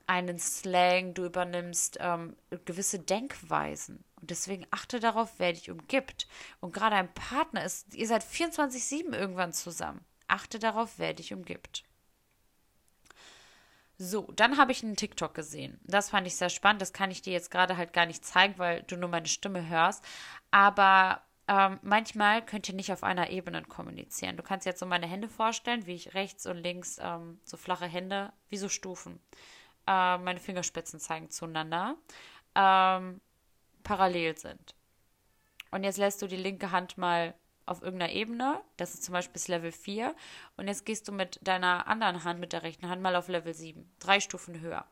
einen Slang, du übernimmst ähm, gewisse Denkweisen. Und deswegen achte darauf, wer dich umgibt. Und gerade ein Partner ist, ihr seid 24-7 irgendwann zusammen. Achte darauf, wer dich umgibt. So, dann habe ich einen TikTok gesehen. Das fand ich sehr spannend. Das kann ich dir jetzt gerade halt gar nicht zeigen, weil du nur meine Stimme hörst. Aber ähm, manchmal könnt ihr nicht auf einer Ebene kommunizieren. Du kannst jetzt so meine Hände vorstellen, wie ich rechts und links ähm, so flache Hände, wie so Stufen. Äh, meine Fingerspitzen zeigen zueinander, ähm, parallel sind. Und jetzt lässt du die linke Hand mal auf irgendeiner Ebene, das ist zum Beispiel bis Level 4, und jetzt gehst du mit deiner anderen Hand, mit der rechten Hand, mal auf Level 7, drei Stufen höher.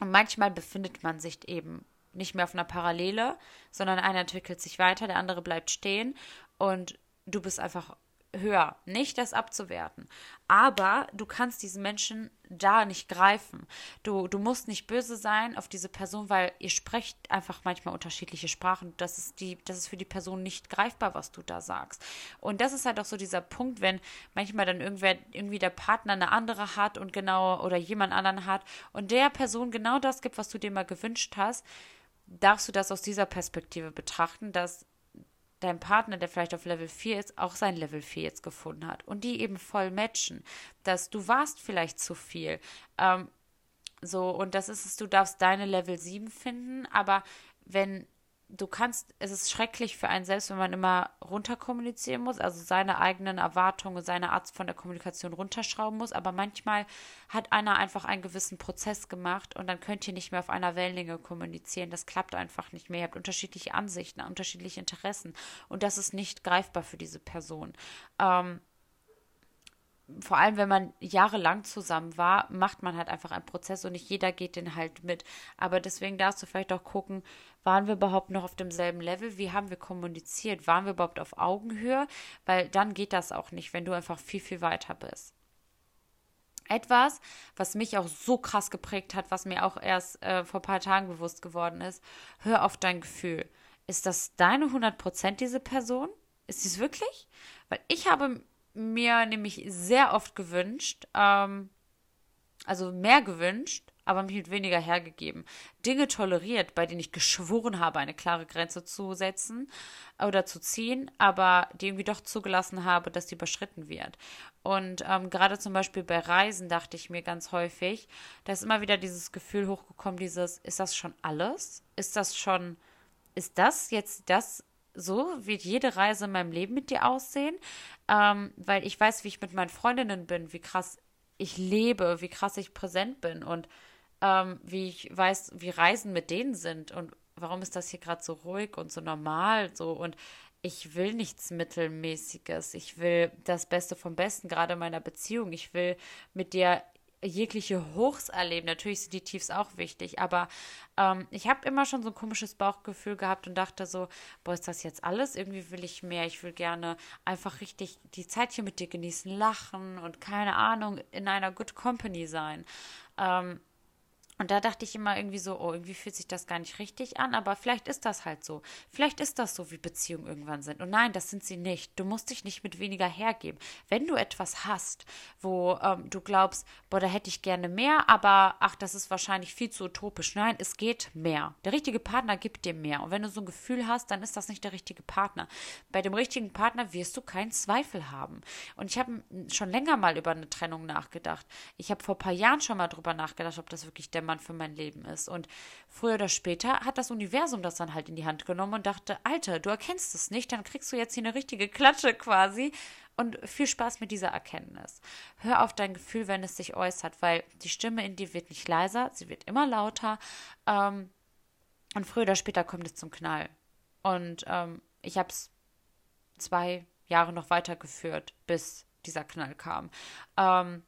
Und manchmal befindet man sich eben nicht mehr auf einer Parallele, sondern einer entwickelt sich weiter, der andere bleibt stehen und du bist einfach höher. Nicht das abzuwerten. Aber du kannst diesen Menschen da nicht greifen. Du, du musst nicht böse sein auf diese Person, weil ihr sprecht einfach manchmal unterschiedliche Sprachen. Das ist, die, das ist für die Person nicht greifbar, was du da sagst. Und das ist halt auch so dieser Punkt, wenn manchmal dann irgendwer, irgendwie der Partner eine andere hat und genau oder jemand anderen hat und der Person genau das gibt, was du dir mal gewünscht hast darfst du das aus dieser Perspektive betrachten, dass dein Partner, der vielleicht auf Level 4 ist, auch sein Level 4 jetzt gefunden hat und die eben voll matchen, dass du warst vielleicht zu viel. Ähm, so, und das ist es, du darfst deine Level 7 finden, aber wenn du kannst, es ist schrecklich für einen selbst, wenn man immer runter kommunizieren muss, also seine eigenen Erwartungen, seine Art von der Kommunikation runterschrauben muss, aber manchmal hat einer einfach einen gewissen Prozess gemacht und dann könnt ihr nicht mehr auf einer Wellenlänge kommunizieren. Das klappt einfach nicht mehr. Ihr habt unterschiedliche Ansichten, unterschiedliche Interessen und das ist nicht greifbar für diese Person. Ähm, vor allem, wenn man jahrelang zusammen war, macht man halt einfach einen Prozess und nicht jeder geht den halt mit. Aber deswegen darfst du vielleicht auch gucken, waren wir überhaupt noch auf demselben Level? Wie haben wir kommuniziert? Waren wir überhaupt auf Augenhöhe? Weil dann geht das auch nicht, wenn du einfach viel, viel weiter bist. Etwas, was mich auch so krass geprägt hat, was mir auch erst äh, vor ein paar Tagen bewusst geworden ist, hör auf dein Gefühl. Ist das deine 100% diese Person? Ist dies wirklich? Weil ich habe mir nämlich sehr oft gewünscht, ähm, also mehr gewünscht, aber mich mit weniger hergegeben. Dinge toleriert, bei denen ich geschworen habe, eine klare Grenze zu setzen oder zu ziehen, aber die irgendwie doch zugelassen habe, dass die überschritten wird. Und ähm, gerade zum Beispiel bei Reisen dachte ich mir ganz häufig, da ist immer wieder dieses Gefühl hochgekommen, dieses, ist das schon alles? Ist das schon, ist das jetzt das, so wird jede Reise in meinem Leben mit dir aussehen, ähm, weil ich weiß, wie ich mit meinen Freundinnen bin, wie krass ich lebe, wie krass ich präsent bin und ähm, wie ich weiß, wie Reisen mit denen sind und warum ist das hier gerade so ruhig und so normal so und ich will nichts Mittelmäßiges. Ich will das Beste vom Besten, gerade in meiner Beziehung. Ich will mit dir jegliche Hochs erleben. Natürlich sind die Tiefs auch wichtig, aber ähm, ich habe immer schon so ein komisches Bauchgefühl gehabt und dachte so, boah, ist das jetzt alles? Irgendwie will ich mehr. Ich will gerne einfach richtig die Zeit hier mit dir genießen, lachen und keine Ahnung, in einer Good Company sein. Ähm, und da dachte ich immer irgendwie so, oh, irgendwie fühlt sich das gar nicht richtig an, aber vielleicht ist das halt so. Vielleicht ist das so, wie Beziehungen irgendwann sind. Und nein, das sind sie nicht. Du musst dich nicht mit weniger hergeben. Wenn du etwas hast, wo ähm, du glaubst, boah, da hätte ich gerne mehr, aber ach, das ist wahrscheinlich viel zu utopisch. Nein, es geht mehr. Der richtige Partner gibt dir mehr. Und wenn du so ein Gefühl hast, dann ist das nicht der richtige Partner. Bei dem richtigen Partner wirst du keinen Zweifel haben. Und ich habe schon länger mal über eine Trennung nachgedacht. Ich habe vor ein paar Jahren schon mal drüber nachgedacht, ob das wirklich der Mann für mein Leben ist. Und früher oder später hat das Universum das dann halt in die Hand genommen und dachte, Alter, du erkennst es nicht, dann kriegst du jetzt hier eine richtige Klatsche quasi. Und viel Spaß mit dieser Erkenntnis. Hör auf dein Gefühl, wenn es sich äußert, weil die Stimme in dir wird nicht leiser, sie wird immer lauter. Ähm, und früher oder später kommt es zum Knall. Und ähm, ich habe es zwei Jahre noch weitergeführt, bis dieser Knall kam. Ähm,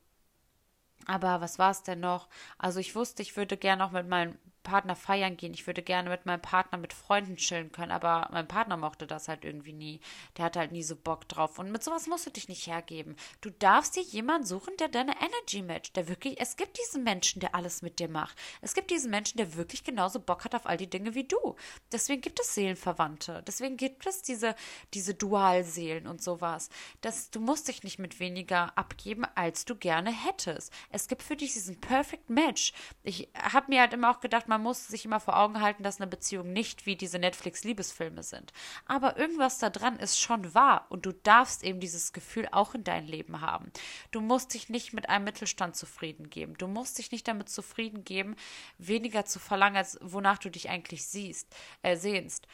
aber was war es denn noch? Also ich wusste, ich würde gerne auch mit meinem Partner feiern gehen. Ich würde gerne mit meinem Partner mit Freunden chillen können, aber mein Partner mochte das halt irgendwie nie. Der hatte halt nie so Bock drauf. Und mit sowas musst du dich nicht hergeben. Du darfst dir jemanden suchen, der deine Energy matcht. Der wirklich, es gibt diesen Menschen, der alles mit dir macht. Es gibt diesen Menschen, der wirklich genauso Bock hat auf all die Dinge wie du. Deswegen gibt es Seelenverwandte. Deswegen gibt es diese, diese Dualseelen und sowas. Das, du musst dich nicht mit weniger abgeben, als du gerne hättest. Es gibt für dich diesen Perfect Match. Ich habe mir halt immer auch gedacht, man muss sich immer vor Augen halten, dass eine Beziehung nicht wie diese Netflix-Liebesfilme sind. Aber irgendwas da dran ist schon wahr und du darfst eben dieses Gefühl auch in dein Leben haben. Du musst dich nicht mit einem Mittelstand zufrieden geben. Du musst dich nicht damit zufrieden geben, weniger zu verlangen, als wonach du dich eigentlich siehst, äh, sehnst.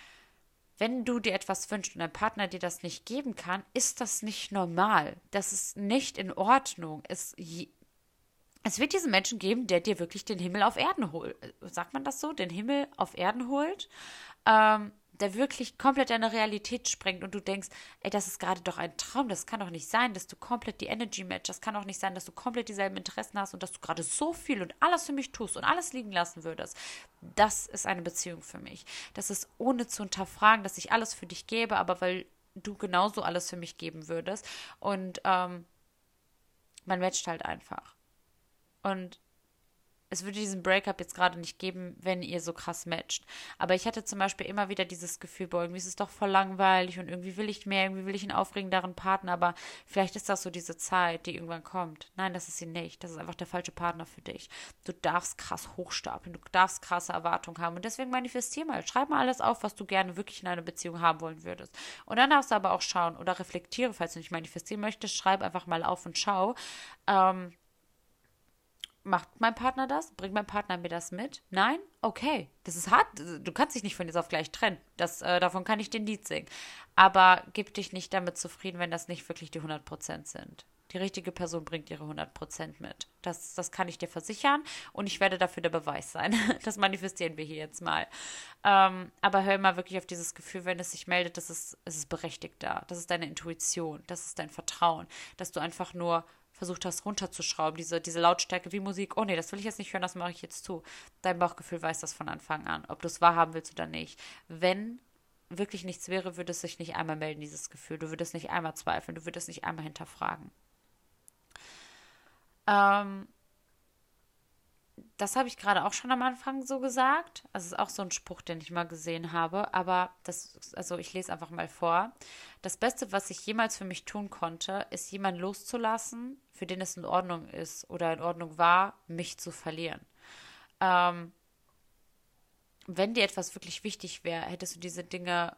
Wenn du dir etwas wünschst und dein Partner dir das nicht geben kann, ist das nicht normal. Das ist nicht in Ordnung. Es, es wird diesen Menschen geben, der dir wirklich den Himmel auf Erden holt. Sagt man das so? Den Himmel auf Erden holt? Ähm, der wirklich komplett deine Realität sprengt und du denkst, ey, das ist gerade doch ein Traum, das kann doch nicht sein, dass du komplett die Energy match, das kann doch nicht sein, dass du komplett dieselben Interessen hast und dass du gerade so viel und alles für mich tust und alles liegen lassen würdest. Das ist eine Beziehung für mich. Das ist ohne zu hinterfragen, dass ich alles für dich gebe, aber weil du genauso alles für mich geben würdest und ähm, man matcht halt einfach. Und es würde diesen Breakup jetzt gerade nicht geben, wenn ihr so krass matcht. Aber ich hatte zum Beispiel immer wieder dieses Gefühl, boah, irgendwie ist es doch voll langweilig und irgendwie will ich mehr, irgendwie will ich einen aufregenderen Partner, aber vielleicht ist das so diese Zeit, die irgendwann kommt. Nein, das ist sie nicht. Das ist einfach der falsche Partner für dich. Du darfst krass hochstapeln, du darfst krasse Erwartungen haben und deswegen manifestier mal. Schreib mal alles auf, was du gerne wirklich in einer Beziehung haben wollen würdest. Und dann darfst du aber auch schauen oder reflektiere, falls du nicht manifestieren möchtest, schreib einfach mal auf und schau. Ähm, Macht mein Partner das? Bringt mein Partner mir das mit? Nein? Okay. Das ist hart. Du kannst dich nicht von jetzt auf gleich trennen. Das, äh, davon kann ich den Lied singen. Aber gib dich nicht damit zufrieden, wenn das nicht wirklich die 100% sind. Die richtige Person bringt ihre 100% mit. Das, das kann ich dir versichern und ich werde dafür der Beweis sein. Das manifestieren wir hier jetzt mal. Ähm, aber hör mal wirklich auf dieses Gefühl, wenn es sich meldet, das ist, es ist berechtigt da. Das ist deine Intuition, das ist dein Vertrauen, dass du einfach nur versucht hast runterzuschrauben, diese, diese Lautstärke wie Musik, oh nee, das will ich jetzt nicht hören, das mache ich jetzt zu. Dein Bauchgefühl weiß das von Anfang an, ob du es wahrhaben willst oder nicht. Wenn wirklich nichts wäre, würde es sich nicht einmal melden, dieses Gefühl. Du würdest nicht einmal zweifeln, du würdest nicht einmal hinterfragen. Ähm, das habe ich gerade auch schon am Anfang so gesagt. Also es ist auch so ein Spruch, den ich mal gesehen habe. Aber das, also ich lese einfach mal vor. Das Beste, was ich jemals für mich tun konnte, ist jemanden loszulassen, für den es in Ordnung ist oder in Ordnung war, mich zu verlieren. Ähm, wenn dir etwas wirklich wichtig wäre, hättest du diese Dinge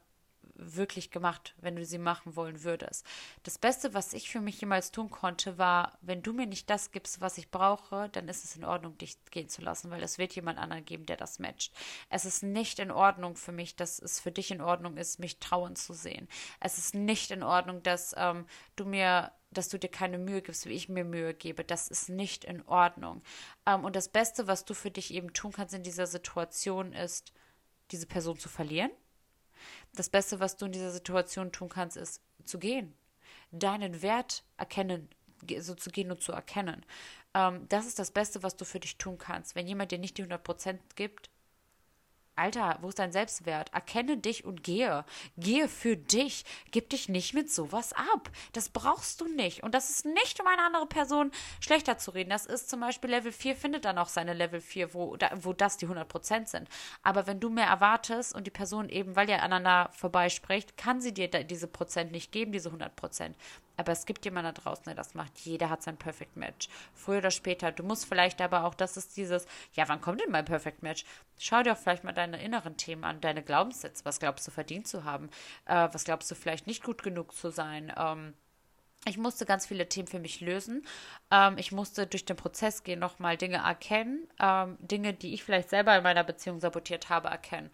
wirklich gemacht, wenn du sie machen wollen würdest. Das Beste, was ich für mich jemals tun konnte, war, wenn du mir nicht das gibst, was ich brauche, dann ist es in Ordnung, dich gehen zu lassen, weil es wird jemand anderen geben, der das matcht. Es ist nicht in Ordnung für mich, dass es für dich in Ordnung ist, mich trauen zu sehen. Es ist nicht in Ordnung, dass ähm, du mir dass du dir keine Mühe gibst, wie ich mir Mühe gebe. Das ist nicht in Ordnung. Ähm, und das Beste, was du für dich eben tun kannst in dieser Situation, ist, diese Person zu verlieren das Beste, was du in dieser Situation tun kannst, ist zu gehen. Deinen Wert erkennen, so zu gehen und zu erkennen. Ähm, das ist das Beste, was du für dich tun kannst. Wenn jemand dir nicht die 100% gibt, Alter, wo ist dein Selbstwert? Erkenne dich und gehe. Gehe für dich. Gib dich nicht mit sowas ab. Das brauchst du nicht. Und das ist nicht, um eine andere Person schlechter zu reden. Das ist zum Beispiel Level 4, findet dann auch seine Level 4, wo, wo das die 100% sind. Aber wenn du mehr erwartest und die Person eben, weil ihr aneinander vorbeispricht, kann sie dir diese Prozent nicht geben, diese 100%. Aber es gibt jemanden da draußen, der das macht. Jeder hat sein Perfect Match. Früher oder später. Du musst vielleicht aber auch, das ist dieses, ja, wann kommt denn mein Perfect Match? Schau dir auch vielleicht mal deine inneren Themen an, deine Glaubenssätze. Was glaubst du verdient zu haben? Äh, was glaubst du vielleicht nicht gut genug zu sein? Ähm, ich musste ganz viele Themen für mich lösen. Ähm, ich musste durch den Prozess gehen, nochmal Dinge erkennen, ähm, Dinge, die ich vielleicht selber in meiner Beziehung sabotiert habe, erkennen.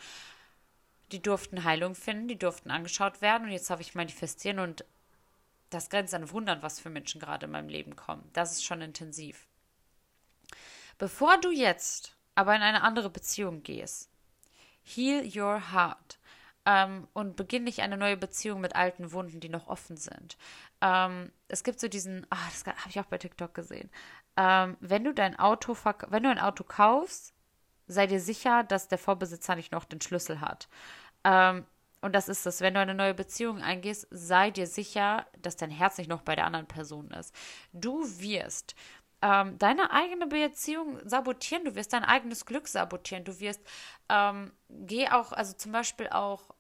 Die durften Heilung finden, die durften angeschaut werden und jetzt darf ich manifestieren und das grenzt an Wundern, was für Menschen gerade in meinem Leben kommen. Das ist schon intensiv. Bevor du jetzt aber in eine andere Beziehung gehst, heal your heart ähm, und beginn nicht eine neue Beziehung mit alten Wunden, die noch offen sind. Ähm, es gibt so diesen, ah, das habe ich auch bei TikTok gesehen. Ähm, wenn du dein Auto, wenn du ein Auto kaufst, sei dir sicher, dass der Vorbesitzer nicht noch den Schlüssel hat. Ähm, und das ist es, wenn du eine neue Beziehung eingehst, sei dir sicher, dass dein Herz nicht noch bei der anderen Person ist. Du wirst ähm, deine eigene Beziehung sabotieren, du wirst dein eigenes Glück sabotieren, du wirst, ähm, geh auch, also zum Beispiel auch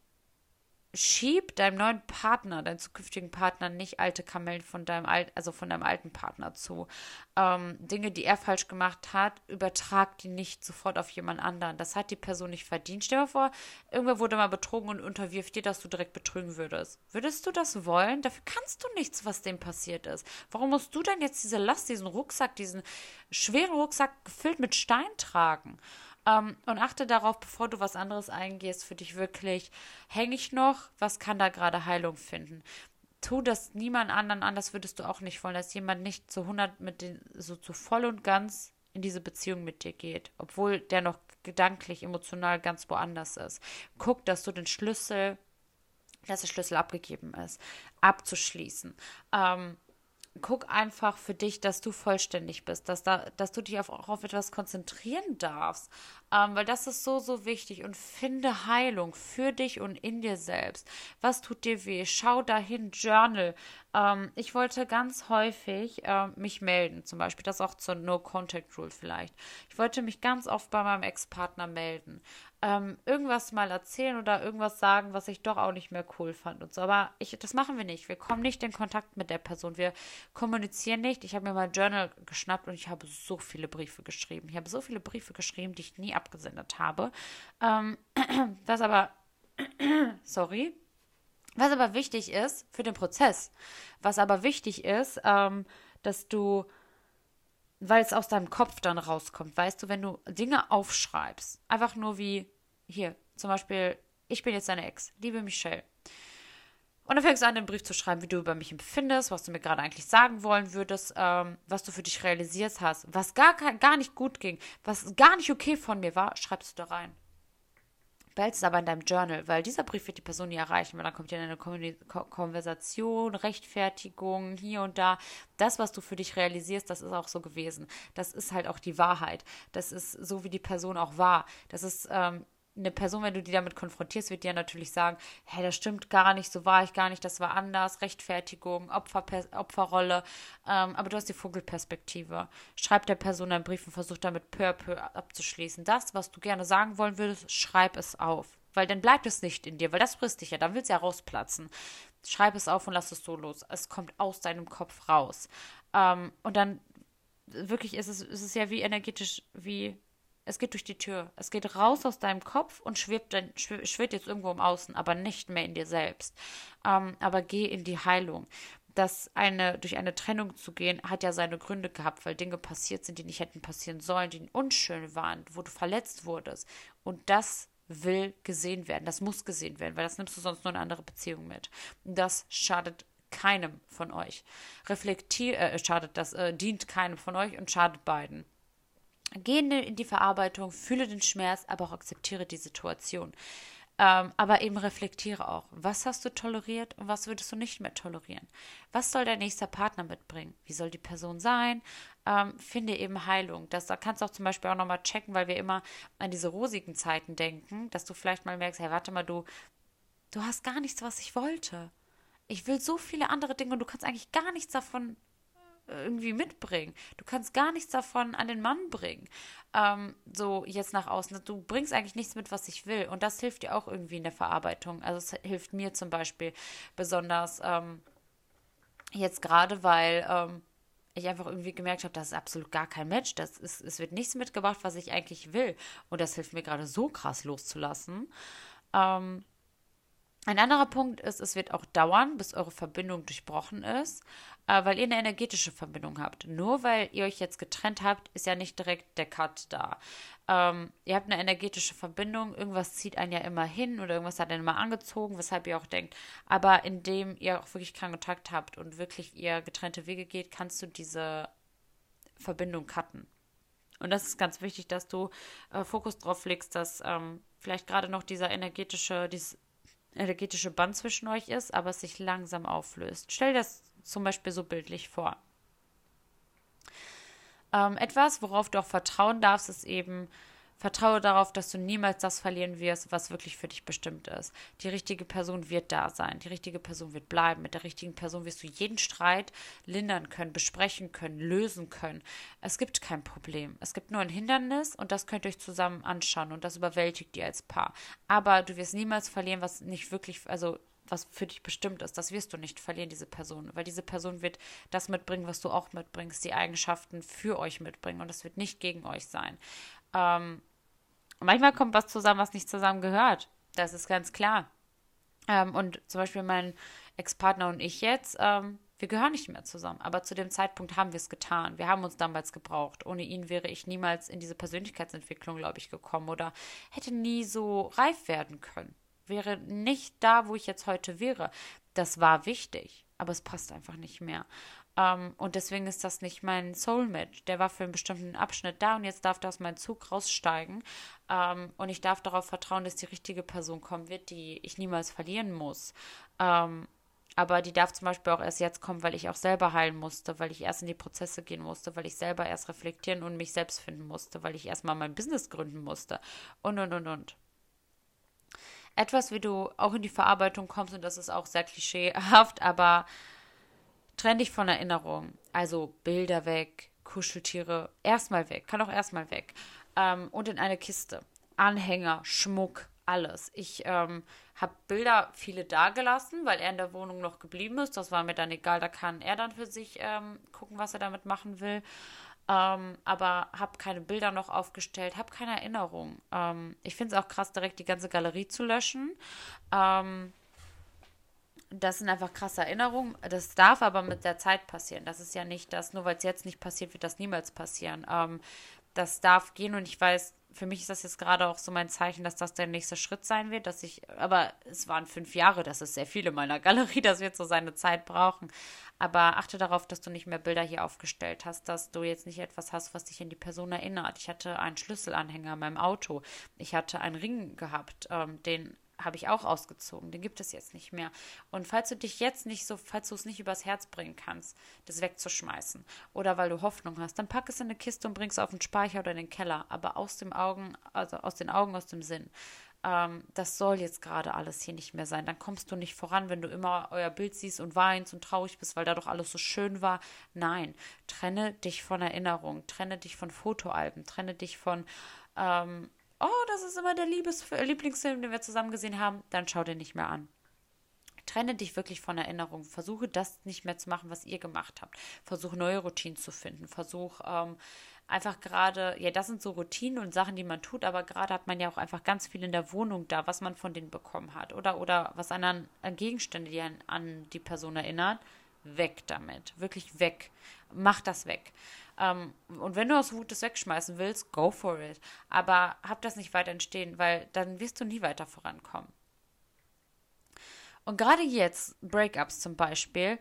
schieb deinem neuen Partner, deinem zukünftigen Partner, nicht alte Kamellen von deinem alten, also von deinem alten Partner zu. Ähm, Dinge, die er falsch gemacht hat, übertrag die nicht sofort auf jemand anderen. Das hat die Person nicht verdient. Stell dir vor, irgendwer wurde mal betrogen und unterwirft dir, dass du direkt betrügen würdest. Würdest du das wollen? Dafür kannst du nichts, was dem passiert ist. Warum musst du denn jetzt diese Last, diesen Rucksack, diesen schweren Rucksack gefüllt mit Stein tragen? Ähm, und achte darauf, bevor du was anderes eingehst, für dich wirklich, hänge ich noch? Was kann da gerade Heilung finden? Tu das niemand anderen an, das würdest du auch nicht wollen, dass jemand nicht zu 100 mit den, so zu voll und ganz in diese Beziehung mit dir geht, obwohl der noch gedanklich, emotional ganz woanders ist. Guck, dass du den Schlüssel, dass der Schlüssel abgegeben ist, abzuschließen. Ähm, guck einfach für dich, dass du vollständig bist, dass, da, dass du dich auf, auch auf etwas konzentrieren darfst, ähm, weil das ist so, so wichtig und finde Heilung für dich und in dir selbst. Was tut dir weh? Schau dahin, Journal. Ähm, ich wollte ganz häufig äh, mich melden, zum Beispiel, das auch zur No-Contact-Rule vielleicht. Ich wollte mich ganz oft bei meinem Ex-Partner melden ähm, irgendwas mal erzählen oder irgendwas sagen, was ich doch auch nicht mehr cool fand und so. Aber ich, das machen wir nicht. Wir kommen nicht in Kontakt mit der Person. Wir kommunizieren nicht. Ich habe mir mein Journal geschnappt und ich habe so viele Briefe geschrieben. Ich habe so viele Briefe geschrieben, die ich nie abgesendet habe. Ähm, was aber, sorry, was aber wichtig ist für den Prozess, was aber wichtig ist, ähm, dass du weil es aus deinem Kopf dann rauskommt. Weißt du, wenn du Dinge aufschreibst, einfach nur wie hier, zum Beispiel, ich bin jetzt deine Ex, liebe Michelle. Und dann fängst du an, den Brief zu schreiben, wie du über mich empfindest, was du mir gerade eigentlich sagen wollen würdest, ähm, was du für dich realisiert hast, was gar, gar nicht gut ging, was gar nicht okay von mir war, schreibst du da rein behältst es aber in deinem Journal, weil dieser Brief wird die Person nie erreichen, weil dann kommt ja eine Konversation, Rechtfertigung, hier und da. Das, was du für dich realisierst, das ist auch so gewesen. Das ist halt auch die Wahrheit. Das ist so, wie die Person auch war. Das ist ähm, eine Person, wenn du die damit konfrontierst, wird dir natürlich sagen, hey, das stimmt gar nicht, so war ich gar nicht, das war anders, Rechtfertigung, Opfer, Opferrolle, ähm, aber du hast die Vogelperspektive. Schreib der Person einen Brief und versuch damit peu à peu abzuschließen. Das, was du gerne sagen wollen würdest, schreib es auf. Weil dann bleibt es nicht in dir, weil das frisst dich ja, dann willst du ja rausplatzen. Schreib es auf und lass es so los. Es kommt aus deinem Kopf raus. Ähm, und dann wirklich ist es, ist es ja wie energetisch, wie Es geht durch die Tür. Es geht raus aus deinem Kopf und schwebt, dann, schwebt jetzt irgendwo im Außen, aber nicht mehr in dir selbst. Ähm, aber geh in die Heilung. Das eine, durch eine Trennung zu gehen, hat ja seine Gründe gehabt, weil Dinge passiert sind, die nicht hätten passieren sollen, die unschön waren, wo du verletzt wurdest. Und das will gesehen werden. Das muss gesehen werden, weil das nimmst du sonst nur in andere Beziehung mit. Und das schadet keinem von euch. Reflektier, äh, schadet das, äh, dient keinem von euch und schadet beiden. Geh in die Verarbeitung, fühle den Schmerz, aber auch akzeptiere die Situation. Ähm, aber eben reflektiere auch, was hast du toleriert und was würdest du nicht mehr tolerieren? Was soll dein nächster Partner mitbringen? Wie soll die Person sein? Ähm, finde eben Heilung. Das, da kannst du auch zum Beispiel auch nochmal checken, weil wir immer an diese rosigen Zeiten denken, dass du vielleicht mal merkst, hey, warte mal, du, du hast gar nichts, was ich wollte. Ich will so viele andere Dinge und du kannst eigentlich gar nichts davon irgendwie mitbringen. Du kannst gar nichts davon an den Mann bringen. Ähm, so jetzt nach außen. Du bringst eigentlich nichts mit, was ich will. Und das hilft dir auch irgendwie in der Verarbeitung. Also es hilft mir zum Beispiel besonders ähm, jetzt gerade, weil ähm, ich einfach irgendwie gemerkt habe, das ist absolut gar kein Match. Das ist, es wird nichts mitgebracht, was ich eigentlich will. Und das hilft mir gerade so krass loszulassen. Ähm, ein anderer Punkt ist, es wird auch dauern, bis eure Verbindung durchbrochen ist, äh, weil ihr eine energetische Verbindung habt. Nur weil ihr euch jetzt getrennt habt, ist ja nicht direkt der Cut da. Ähm, ihr habt eine energetische Verbindung, irgendwas zieht einen ja immer hin oder irgendwas hat einen immer angezogen, weshalb ihr auch denkt. Aber indem ihr auch wirklich keinen Kontakt habt und wirklich ihr getrennte Wege geht, kannst du diese Verbindung cutten. Und das ist ganz wichtig, dass du äh, Fokus drauf legst, dass ähm, vielleicht gerade noch dieser energetische, dieses energetische Band zwischen euch ist, aber es sich langsam auflöst. Stell dir das zum Beispiel so bildlich vor. Ähm, etwas, worauf du auch vertrauen darfst, ist eben, Vertraue darauf, dass du niemals das verlieren wirst, was wirklich für dich bestimmt ist. Die richtige Person wird da sein. Die richtige Person wird bleiben. Mit der richtigen Person wirst du jeden Streit lindern können, besprechen können, lösen können. Es gibt kein Problem. Es gibt nur ein Hindernis und das könnt ihr euch zusammen anschauen und das überwältigt ihr als Paar. Aber du wirst niemals verlieren, was nicht wirklich, also was für dich bestimmt ist. Das wirst du nicht verlieren, diese Person, weil diese Person wird das mitbringen, was du auch mitbringst, die Eigenschaften für euch mitbringen und das wird nicht gegen euch sein. Ähm, manchmal kommt was zusammen, was nicht zusammen gehört. Das ist ganz klar. Ähm, und zum Beispiel mein Ex-Partner und ich jetzt, ähm, wir gehören nicht mehr zusammen. Aber zu dem Zeitpunkt haben wir es getan. Wir haben uns damals gebraucht. Ohne ihn wäre ich niemals in diese Persönlichkeitsentwicklung, glaube ich, gekommen oder hätte nie so reif werden können. Wäre nicht da, wo ich jetzt heute wäre. Das war wichtig, aber es passt einfach nicht mehr. Um, ähm, und deswegen ist das nicht mein Soulmate. Der war für einen bestimmten Abschnitt da und jetzt darf der aus meinem Zug raussteigen. Um, ähm, und ich darf darauf vertrauen, dass die richtige Person kommen wird, die ich niemals verlieren muss. Um, ähm, aber die darf zum Beispiel auch erst jetzt kommen, weil ich auch selber heilen musste, weil ich erst in die Prozesse gehen musste, weil ich selber erst reflektieren und mich selbst finden musste, weil ich erstmal mein Business gründen musste. Und, und, und, und etwas, wie du auch in die Verarbeitung kommst, und das ist auch sehr klischeehaft, aber Trenn dich von Erinnerungen. Also Bilder weg, Kuscheltiere erstmal weg, kann auch erstmal weg. Ähm, und in eine Kiste. Anhänger, Schmuck, alles. Ich ähm, habe Bilder viele dagelassen, weil er in der Wohnung noch geblieben ist. Das war mir dann egal, da kann er dann für sich ähm, gucken, was er damit machen will. Ähm, aber habe keine Bilder noch aufgestellt, habe keine Erinnerung. Ähm, ich finde es auch krass, direkt die ganze Galerie zu löschen. Ähm, das sind einfach krasse Erinnerungen. Das darf aber mit der Zeit passieren. Das ist ja nicht das, nur weil es jetzt nicht passiert, wird das niemals passieren. Ähm, das darf gehen und ich weiß, für mich ist das jetzt gerade auch so mein Zeichen, dass das der nächste Schritt sein wird, dass ich, aber es waren fünf Jahre, das ist sehr viel in meiner Galerie, das wird so seine Zeit brauchen. Aber achte darauf, dass du nicht mehr Bilder hier aufgestellt hast, dass du jetzt nicht etwas hast, was dich an die Person erinnert. Ich hatte einen Schlüsselanhänger in meinem Auto. Ich hatte einen Ring gehabt, ähm, den habe ich auch ausgezogen. Den gibt es jetzt nicht mehr. Und falls du dich jetzt nicht so, falls du es nicht übers Herz bringen kannst, das wegzuschmeißen oder weil du Hoffnung hast, dann pack es in eine Kiste und bring es auf den Speicher oder in den Keller. Aber aus dem Augen, also aus den Augen, aus dem Sinn. Ähm, das soll jetzt gerade alles hier nicht mehr sein. Dann kommst du nicht voran, wenn du immer euer Bild siehst und weinst und traurig bist, weil da doch alles so schön war. Nein, trenne dich von Erinnerungen, trenne dich von Fotoalben, trenne dich von ähm, oh, das ist immer der Liebes Lieblingsfilm, den wir zusammen gesehen haben, dann schau den nicht mehr an. Trenne dich wirklich von Erinnerungen. Versuche das nicht mehr zu machen, was ihr gemacht habt. Versuche neue Routinen zu finden. Versuche ähm, einfach gerade, ja, das sind so Routinen und Sachen, die man tut, aber gerade hat man ja auch einfach ganz viel in der Wohnung da, was man von denen bekommen hat. Oder, oder was an, an Gegenstände, die an, an die Person erinnern. Weg damit. Wirklich weg. Mach das weg. Ähm, und wenn du aus Wut das wegschmeißen willst, go for it. Aber hab das nicht weiter entstehen, weil dann wirst du nie weiter vorankommen. Und gerade jetzt, Breakups zum Beispiel,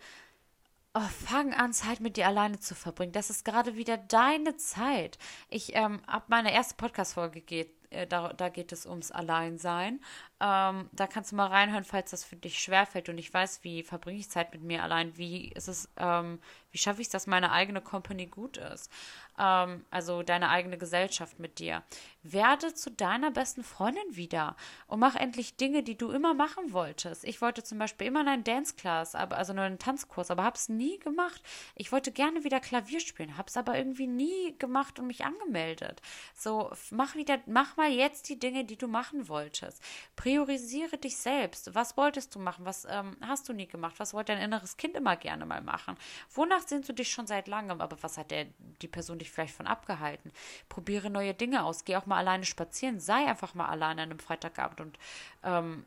oh, fang an, Zeit mit dir alleine zu verbringen. Das ist gerade wieder deine Zeit. Ich ähm, habe meine erste Podcast-Folge geht, äh, da, da, geht es ums Alleinsein. Ähm, da kannst du mal reinhören, falls das für dich schwerfällt und ich weiß, wie verbringe ich Zeit mit mir allein, wie ist es, ähm, wie schaffe ich es, dass meine eigene Company gut ist ähm, also deine eigene Gesellschaft mit dir. Werde zu deiner besten Freundin wieder und mach endlich Dinge, die du immer machen wolltest. Ich wollte zum Beispiel immer in einen Dance-Class, also nur einen Tanzkurs, aber hab's nie gemacht. Ich wollte gerne wieder Klavier spielen, hab's aber irgendwie nie gemacht und mich angemeldet. So, mach wieder, mach mal jetzt die Dinge, die du machen wolltest. Priorisiere dich selbst. Was wolltest du machen? Was ähm, hast du nie gemacht? Was wollte dein inneres Kind immer gerne mal machen? Wonach sehnst du dich schon seit langem? Aber was hat der, die Person, dich vielleicht von abgehalten. Probiere neue Dinge aus. Geh auch mal alleine spazieren. Sei einfach mal alleine an einem Freitagabend und ähm,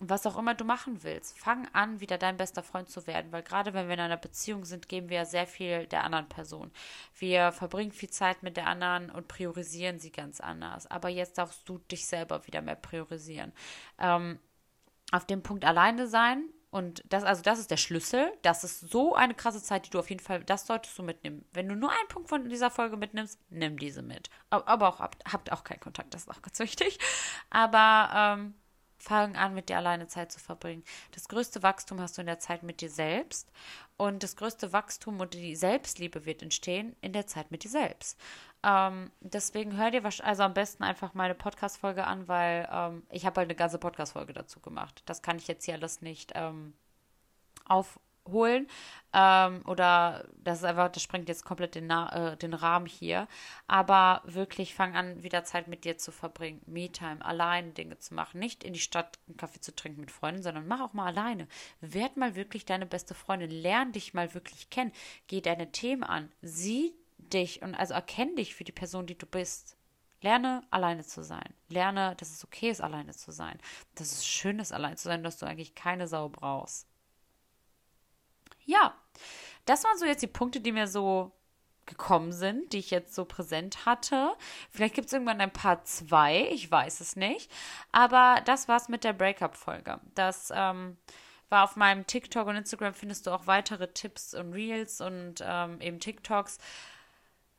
was auch immer du machen willst. Fang an, wieder dein bester Freund zu werden, weil gerade wenn wir in einer Beziehung sind, geben wir ja sehr viel der anderen Person. Wir verbringen viel Zeit mit der anderen und priorisieren sie ganz anders. Aber jetzt darfst du dich selber wieder mehr priorisieren. Ähm, auf dem Punkt alleine sein und das, also das ist der Schlüssel. Das ist so eine krasse Zeit, die du auf jeden Fall, das solltest du mitnehmen. Wenn du nur einen Punkt von dieser Folge mitnimmst, nimm diese mit. Aber auch habt, auch keinen Kontakt, das ist auch ganz wichtig. Aber ähm, fang an, mit dir alleine Zeit zu verbringen. Das größte Wachstum hast du in der Zeit mit dir selbst. Und das größte Wachstum und die Selbstliebe wird entstehen in der Zeit mit dir selbst. Ähm, deswegen hör dir also am besten einfach meine Podcast-Folge an, weil ähm, ich habe halt eine ganze Podcast-Folge dazu gemacht. Das kann ich jetzt hier alles nicht ähm, aufholen. Ähm, oder das ist einfach, das sprengt jetzt komplett den, äh, den Rahmen hier. Aber wirklich fang an, wieder Zeit mit dir zu verbringen. Me-Time, alleine Dinge zu machen. Nicht in die Stadt einen Kaffee zu trinken mit Freunden, sondern mach auch mal alleine. Werd mal wirklich deine beste Freundin. Lern dich mal wirklich kennen. Geh deine Themen an. Sieh dich und also erkenn dich für die Person, die du bist. Lerne alleine zu sein. Lerne, dass es okay ist, alleine zu sein. Dass es schön ist, alleine zu sein, dass du eigentlich keine Sau brauchst. Ja, das waren so jetzt die Punkte, die mir so gekommen sind, die ich jetzt so präsent hatte. Vielleicht gibt es irgendwann ein paar zwei, ich weiß es nicht. Aber das war's mit der Breakup-Folge. Das ähm, war auf meinem TikTok und Instagram findest du auch weitere Tipps und Reels und ähm, eben TikToks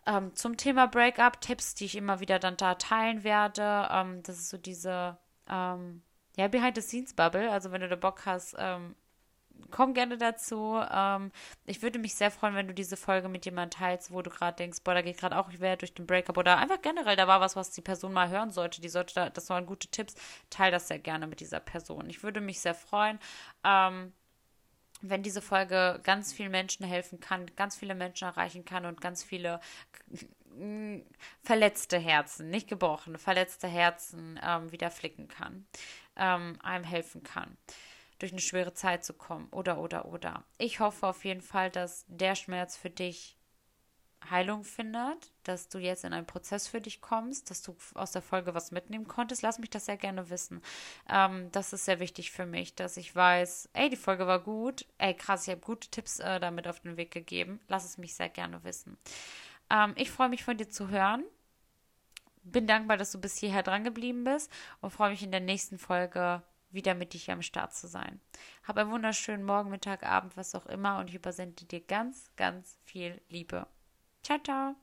ähm, zum Thema Breakup, Tipps, die ich immer wieder dann da teilen werde. Ähm, das ist so diese, ähm, ja, Behind-the-Scenes-Bubble. Also wenn du da Bock hast, ähm, komm gerne dazu. Ähm, ich würde mich sehr freuen, wenn du diese Folge mit jemandem teilst, wo du gerade denkst, boah, da geht gerade auch wer durch den Breakup oder einfach generell, da war was, was die Person mal hören sollte. Die sollte da, das waren gute Tipps. Teil das sehr gerne mit dieser Person. Ich würde mich sehr freuen. Ähm, wenn diese Folge ganz vielen Menschen helfen kann, ganz viele Menschen erreichen kann und ganz viele verletzte Herzen, nicht gebrochene, verletzte Herzen ähm, wieder flicken kann, ähm, einem helfen kann, durch eine schwere Zeit zu kommen oder, oder, oder. Ich hoffe auf jeden Fall, dass der Schmerz für dich Heilung findet, dass du jetzt in einen Prozess für dich kommst, dass du aus der Folge was mitnehmen konntest. Lass mich das sehr gerne wissen. Ähm, das ist sehr wichtig für mich, dass ich weiß, ey, die Folge war gut, ey, krass, ich habe gute Tipps äh, damit auf den Weg gegeben. Lass es mich sehr gerne wissen. Ähm, ich freue mich von dir zu hören. Bin dankbar, dass du bis hierher dran geblieben bist und freue mich in der nächsten Folge wieder mit dich am Start zu sein. Hab einen wunderschönen Morgen, Mittag, Abend, was auch immer und ich übersende dir ganz, ganz viel Liebe. Ciao, ciao.